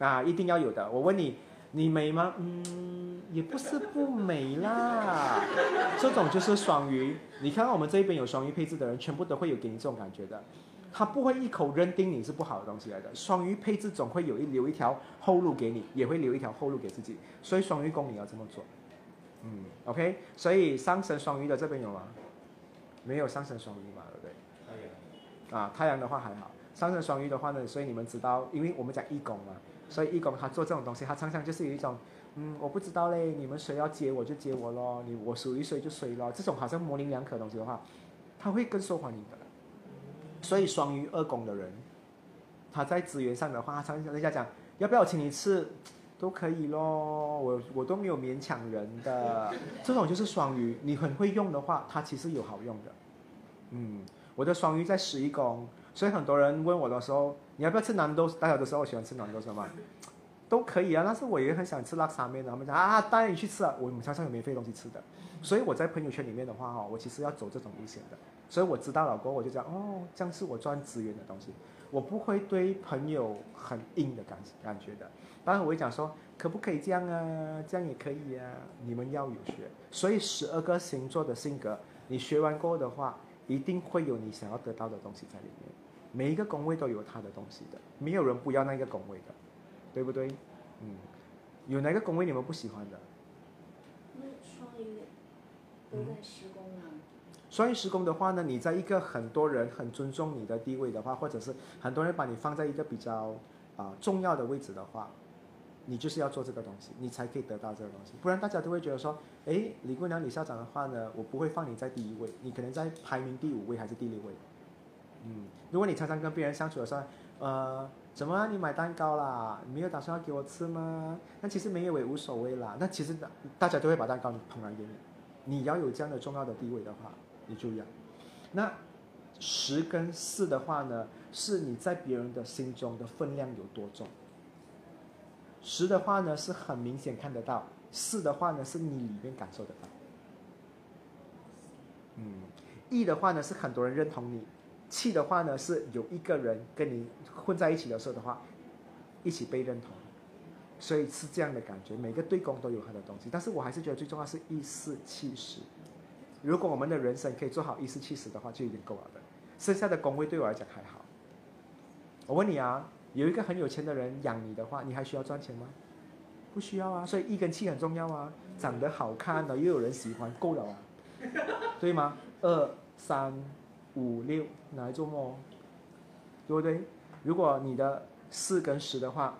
啊，一定要有的。我问你。你美吗？嗯，也不是不美啦。这种就是双鱼。你看看我们这一边有双鱼配置的人，全部都会有给你这种感觉的。他不会一口认定你是不好的东西来的。双鱼配置总会有一留一条后路给你，也会留一条后路给自己。所以双鱼宫你要这么做。嗯，OK。所以上升双鱼的这边有吗？没有上升双鱼嘛，对不对？太阳。啊，太阳的话还好。上升双鱼的话呢，所以你们知道，因为我们讲一宫嘛。所以义工他做这种东西，他常常就是有一种，嗯，我不知道嘞，你们谁要接我就接我咯，你我属于谁就谁咯，这种好像模棱两可的东西的话，他会更受欢迎的。所以双鱼二宫的人，他在资源上的话，他常常人家讲要不要请你吃，都可以咯，我我都没有勉强人的。这种就是双鱼，你很会用的话，他其实有好用的。嗯，我的双鱼在十一宫。所以很多人问我的时候，你要不要吃南豆？大家都说我喜欢吃南豆什么，都可以啊。但是我也很想吃拉沙面的。他们讲啊，带你去吃啊。我们常常有免费东西吃的。所以我在朋友圈里面的话哈，我其实要走这种路线的。所以我知道了过后，我就讲哦，这样是我赚资源的东西。我不会对朋友很硬的感感觉的。当然我会讲说，可不可以这样啊？这样也可以啊。你们要有学，所以十二个星座的性格，你学完过后的话，一定会有你想要得到的东西在里面。每一个宫位都有它的东西的，没有人不要那个宫位的，对不对？嗯，有哪个宫位你们不喜欢的？那双鱼都在施工啊。双鱼施工的话呢，你在一个很多人很尊重你的地位的话，或者是很多人把你放在一个比较啊重要的位置的话，你就是要做这个东西，你才可以得到这个东西。不然大家都会觉得说，哎，李姑娘、李校长的话呢，我不会放你在第一位，你可能在排名第五位还是第六位。嗯，如果你常常跟别人相处的时候，呃，怎么你买蛋糕啦？你没有打算要给我吃吗？那其实没有也无所谓啦。那其实大大家都会把蛋糕捧来给你。你要有这样的重要的地位的话，你就要。那十跟四的话呢，是你在别人的心中的分量有多重。十的话呢是很明显看得到，四的话呢是你里面感受得到。嗯，一的话呢是很多人认同你。气的话呢，是有一个人跟你混在一起的时候的话，一起被认同，所以是这样的感觉。每个对宫都有他的东西，但是我还是觉得最重要是一四七十。如果我们的人生可以做好一四七十的话，就已经够了的。剩下的宫位对我来讲还好。我问你啊，有一个很有钱的人养你的话，你还需要赚钱吗？不需要啊。所以一跟气很重要啊，长得好看的又有人喜欢，够了啊，对吗？二三。五六来做梦，对不对？如果你的四跟十的话，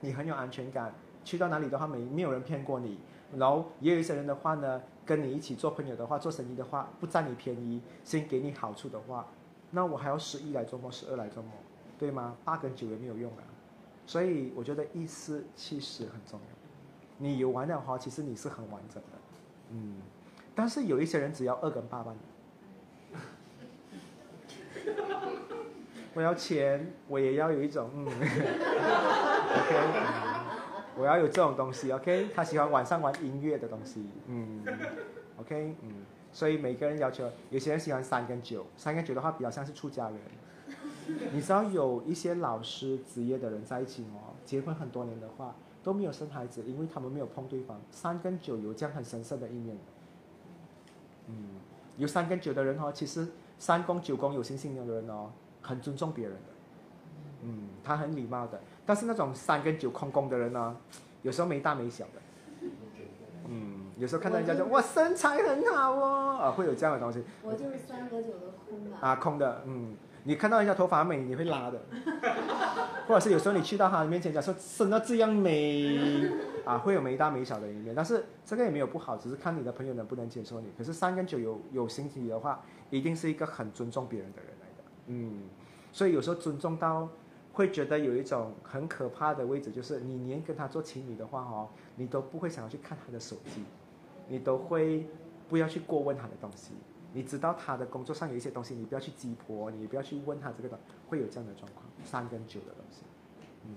你很有安全感，去到哪里的话没没有人骗过你。然后也有一些人的话呢，跟你一起做朋友的话，做生意的话，不占你便宜，先给你好处的话，那我还要十一来做梦，十二来做梦，对吗？八跟九也没有用啊。所以我觉得一四七十很重要。你有完的话，其实你是很完整的，嗯。但是有一些人只要二跟八吧。我要钱，我也要有一种嗯，OK，我要有这种东西，OK。他喜欢晚上玩音乐的东西，嗯，OK，嗯。所以每个人要求，有些人喜欢三跟九，三跟九的话比较像是出家人。你知道有一些老师职业的人在一起哦，结婚很多年的话都没有生孩子，因为他们没有碰对方。三跟九有这样很神圣的一面。嗯，有三跟九的人哦，其实三公九公有信心的人哦。很尊重别人的，嗯，他很礼貌的。但是那种三跟九空宫的人呢，有时候没大没小的，嗯，有时候看到人家说哇身材很好哦，啊，会有这样的东西。我就是三和九的空的。啊，空的，嗯，你看到人家头发美，你会拉的，或者是有时候你去到他的面前讲说生的这样美，啊，会有没大没小的一面。但是这个也没有不好，只是看你的朋友能不能接受你。可是三跟九有有心体的话，一定是一个很尊重别人的人来的，嗯。所以有时候尊重到会觉得有一种很可怕的位置，就是你连跟他做情侣的话哦，你都不会想要去看他的手机，你都会不要去过问他的东西。你知道他的工作上有一些东西，你不要去鸡婆，你不要去问他这个的，会有这样的状况。三跟九的东西，嗯，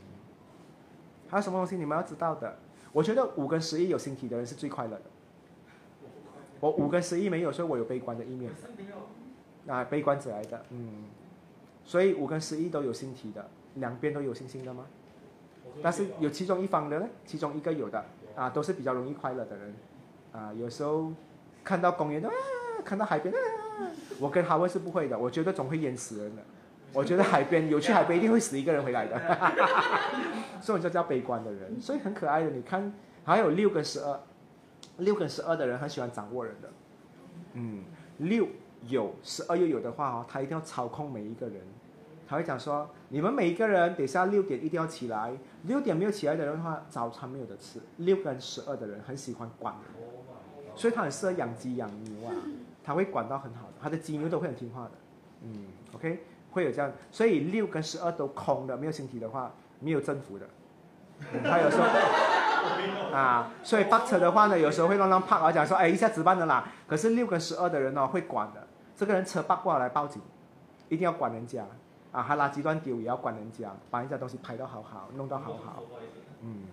还有什么东西你们要知道的？我觉得五跟十一有星体的人是最快乐的。我五跟十一没有，所以我有悲观的一面。啊，悲观者来的，嗯。所以五跟十一都有星体的，两边都有星星的吗？但是有其中一方的呢？其中一个有的啊，都是比较容易快乐的人啊。有时候看到公园的啊，看到海边啊，我跟哈文是不会的，我觉得总会淹死人的。我觉得海边有去海边一定会死一个人回来的，所以我就叫悲观的人。所以很可爱的，你看还有六跟十二，六跟十二的人很喜欢掌握人的，嗯，六有十二又有的话哦，他一定要操控每一个人。他会讲说：“你们每一个人等下六点一定要起来。六点没有起来的人的话，早餐没有得吃。六跟十二的人很喜欢管，所以他很适合养鸡养牛啊。他会管到很好的，他的鸡牛都会很听话的。嗯，OK，会有这样。所以六跟十二都空的，没有星体的话，没有征服的。他有时候啊，所以扒车的话呢，有时候会乱乱扒，我讲说：哎，一下值班的啦。可是六跟十二的人呢，会管的。这个人车八卦来报警，一定要管人家。”啊，还垃圾乱丢也要管人家，把人家东西拍到好好，弄到好好。嗯，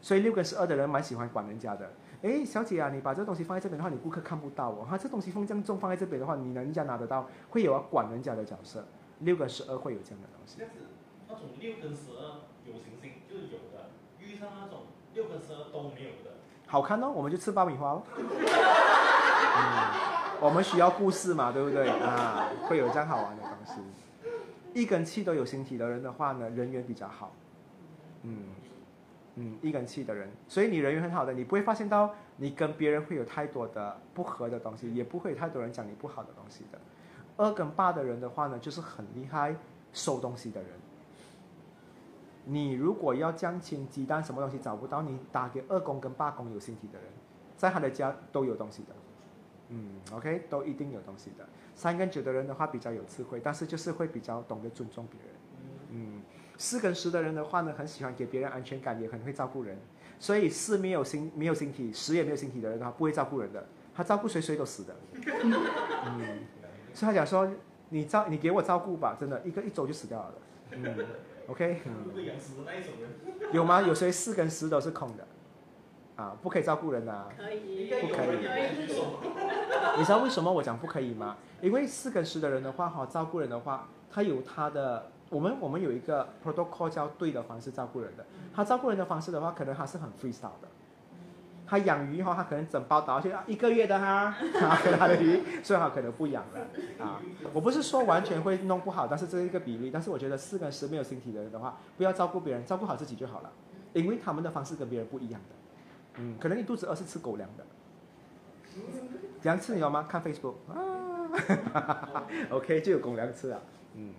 所以六跟十二的人蛮喜欢管人家的。哎，小姐啊，你把这东西放在这边的话，你顾客看不到哦。哈，这东西放这样重放在这边的话，你人家拿得到，会有要管人家的角色。六跟十二会有这样的东西。这样子，那种六跟十二有行星就是有的，遇上那种六跟十二都没有的，好看哦，我们就吃爆米花喽。嗯，我们需要故事嘛，对不对啊？会有这样好玩的东西。一跟七都有星体的人的话呢，人缘比较好。嗯嗯，一跟七的人，所以你人缘很好的，你不会发现到你跟别人会有太多的不合的东西，也不会有太多人讲你不好的东西的。二跟八的人的话呢，就是很厉害收东西的人。你如果要将亲鸡蛋什么东西找不到，你打给二宫跟八宫有星体的人，在他的家都有东西的。嗯，OK，都一定有东西的。三跟九的人的话比较有智慧，但是就是会比较懂得尊重别人。嗯，四跟十的人的话呢，很喜欢给别人安全感，也很会照顾人。所以四没有星没有星体，十也没有星体的人的话，不会照顾人的，他照顾谁谁都死的。嗯，所以他讲说，你照你给我照顾吧，真的一个一周就死掉了。嗯，OK。会养死的那一种人。有吗？有谁四跟十都是空的？啊，不可以照顾人呐。可以。不可以。你知道为什么我讲不可以吗？因为四跟十的人的话，哈，照顾人的话，他有他的，我们我们有一个 protocol 叫对的方式照顾人的。他照顾人的方式的话，可能他是很 freestyle 的。他养鱼哈，他可能整包倒下去一个月的哈，他的鱼，最好可能不养了啊。我不是说完全会弄不好，但是这是一个比例。但是我觉得四跟十没有星体的人的话，不要照顾别人，照顾好自己就好了，因为他们的方式跟别人不一样的。嗯，可能你肚子饿是吃狗粮的，怎样吃你知道吗？看 Facebook 啊，OK 就有狗粮吃啊。嗯，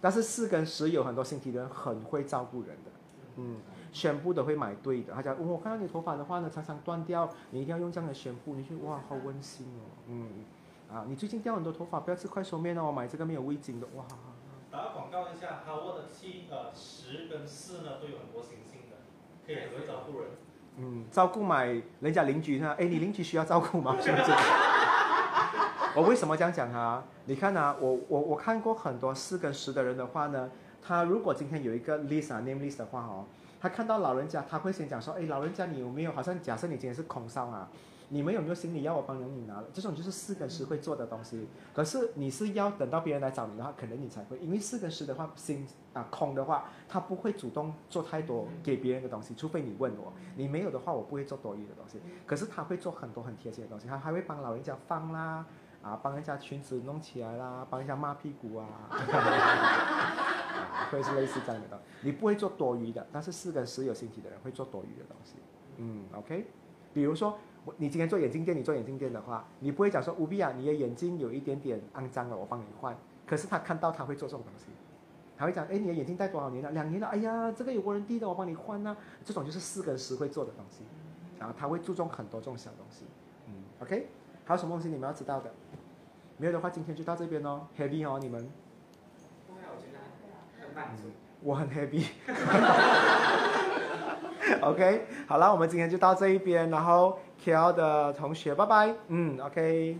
但是四跟十有很多星体的人很会照顾人的，嗯，宣布的会买对的。他讲，我看到你头发的话呢常常断掉，你一定要用这样的宣布，你就哇好温馨哦，嗯，啊你最近掉很多头发，不要吃快手面哦，买这个没有味精的，哇。打个广告一下，哈沃的七呃十跟四呢都有很多行星的，可以很会照顾人。嗯，照顾买人家邻居呢？哎，你邻居需要照顾吗？是不是？我为什么这样讲啊？你看啊，我我我看过很多四跟十的人的话呢，他如果今天有一个 list 啊 name list 的话哦，他看到老人家，他会先讲说，哎，老人家你有没有？好像假设你今天是空少啊。你们有没有行李要我帮你拿？这种就是四跟十会做的东西。可是你是要等到别人来找你的话，可能你才会，因为四跟十的话，心啊空的话，他不会主动做太多给别人的东西，除非你问我。你没有的话，我不会做多余的东西。可是他会做很多很贴心的东西，他还会帮老人家放啦，啊，帮人家裙子弄起来啦，帮一下抹屁股啊，会是类似这样的。你不会做多余的，但是四跟十有星体的人会做多余的东西。嗯，OK，比如说。你今天做眼镜店，你做眼镜店的话，你不会讲说吴碧啊，你的眼睛有一点点肮脏了，我帮你换。可是他看到他会做这种东西，他会讲，哎，你的眼镜戴多少年了？两年了。哎呀，这个有过人递的，我帮你换呢。这种就是四跟十会做的东西，然后他会注重很多这种小东西。嗯，OK，还有什么东西你们要知道的？没有的话，今天就到这边哦，Happy 哦，你们。我很 Happy。OK，好了，我们今天就到这一边，然后。K L 的同学，拜拜。嗯，OK。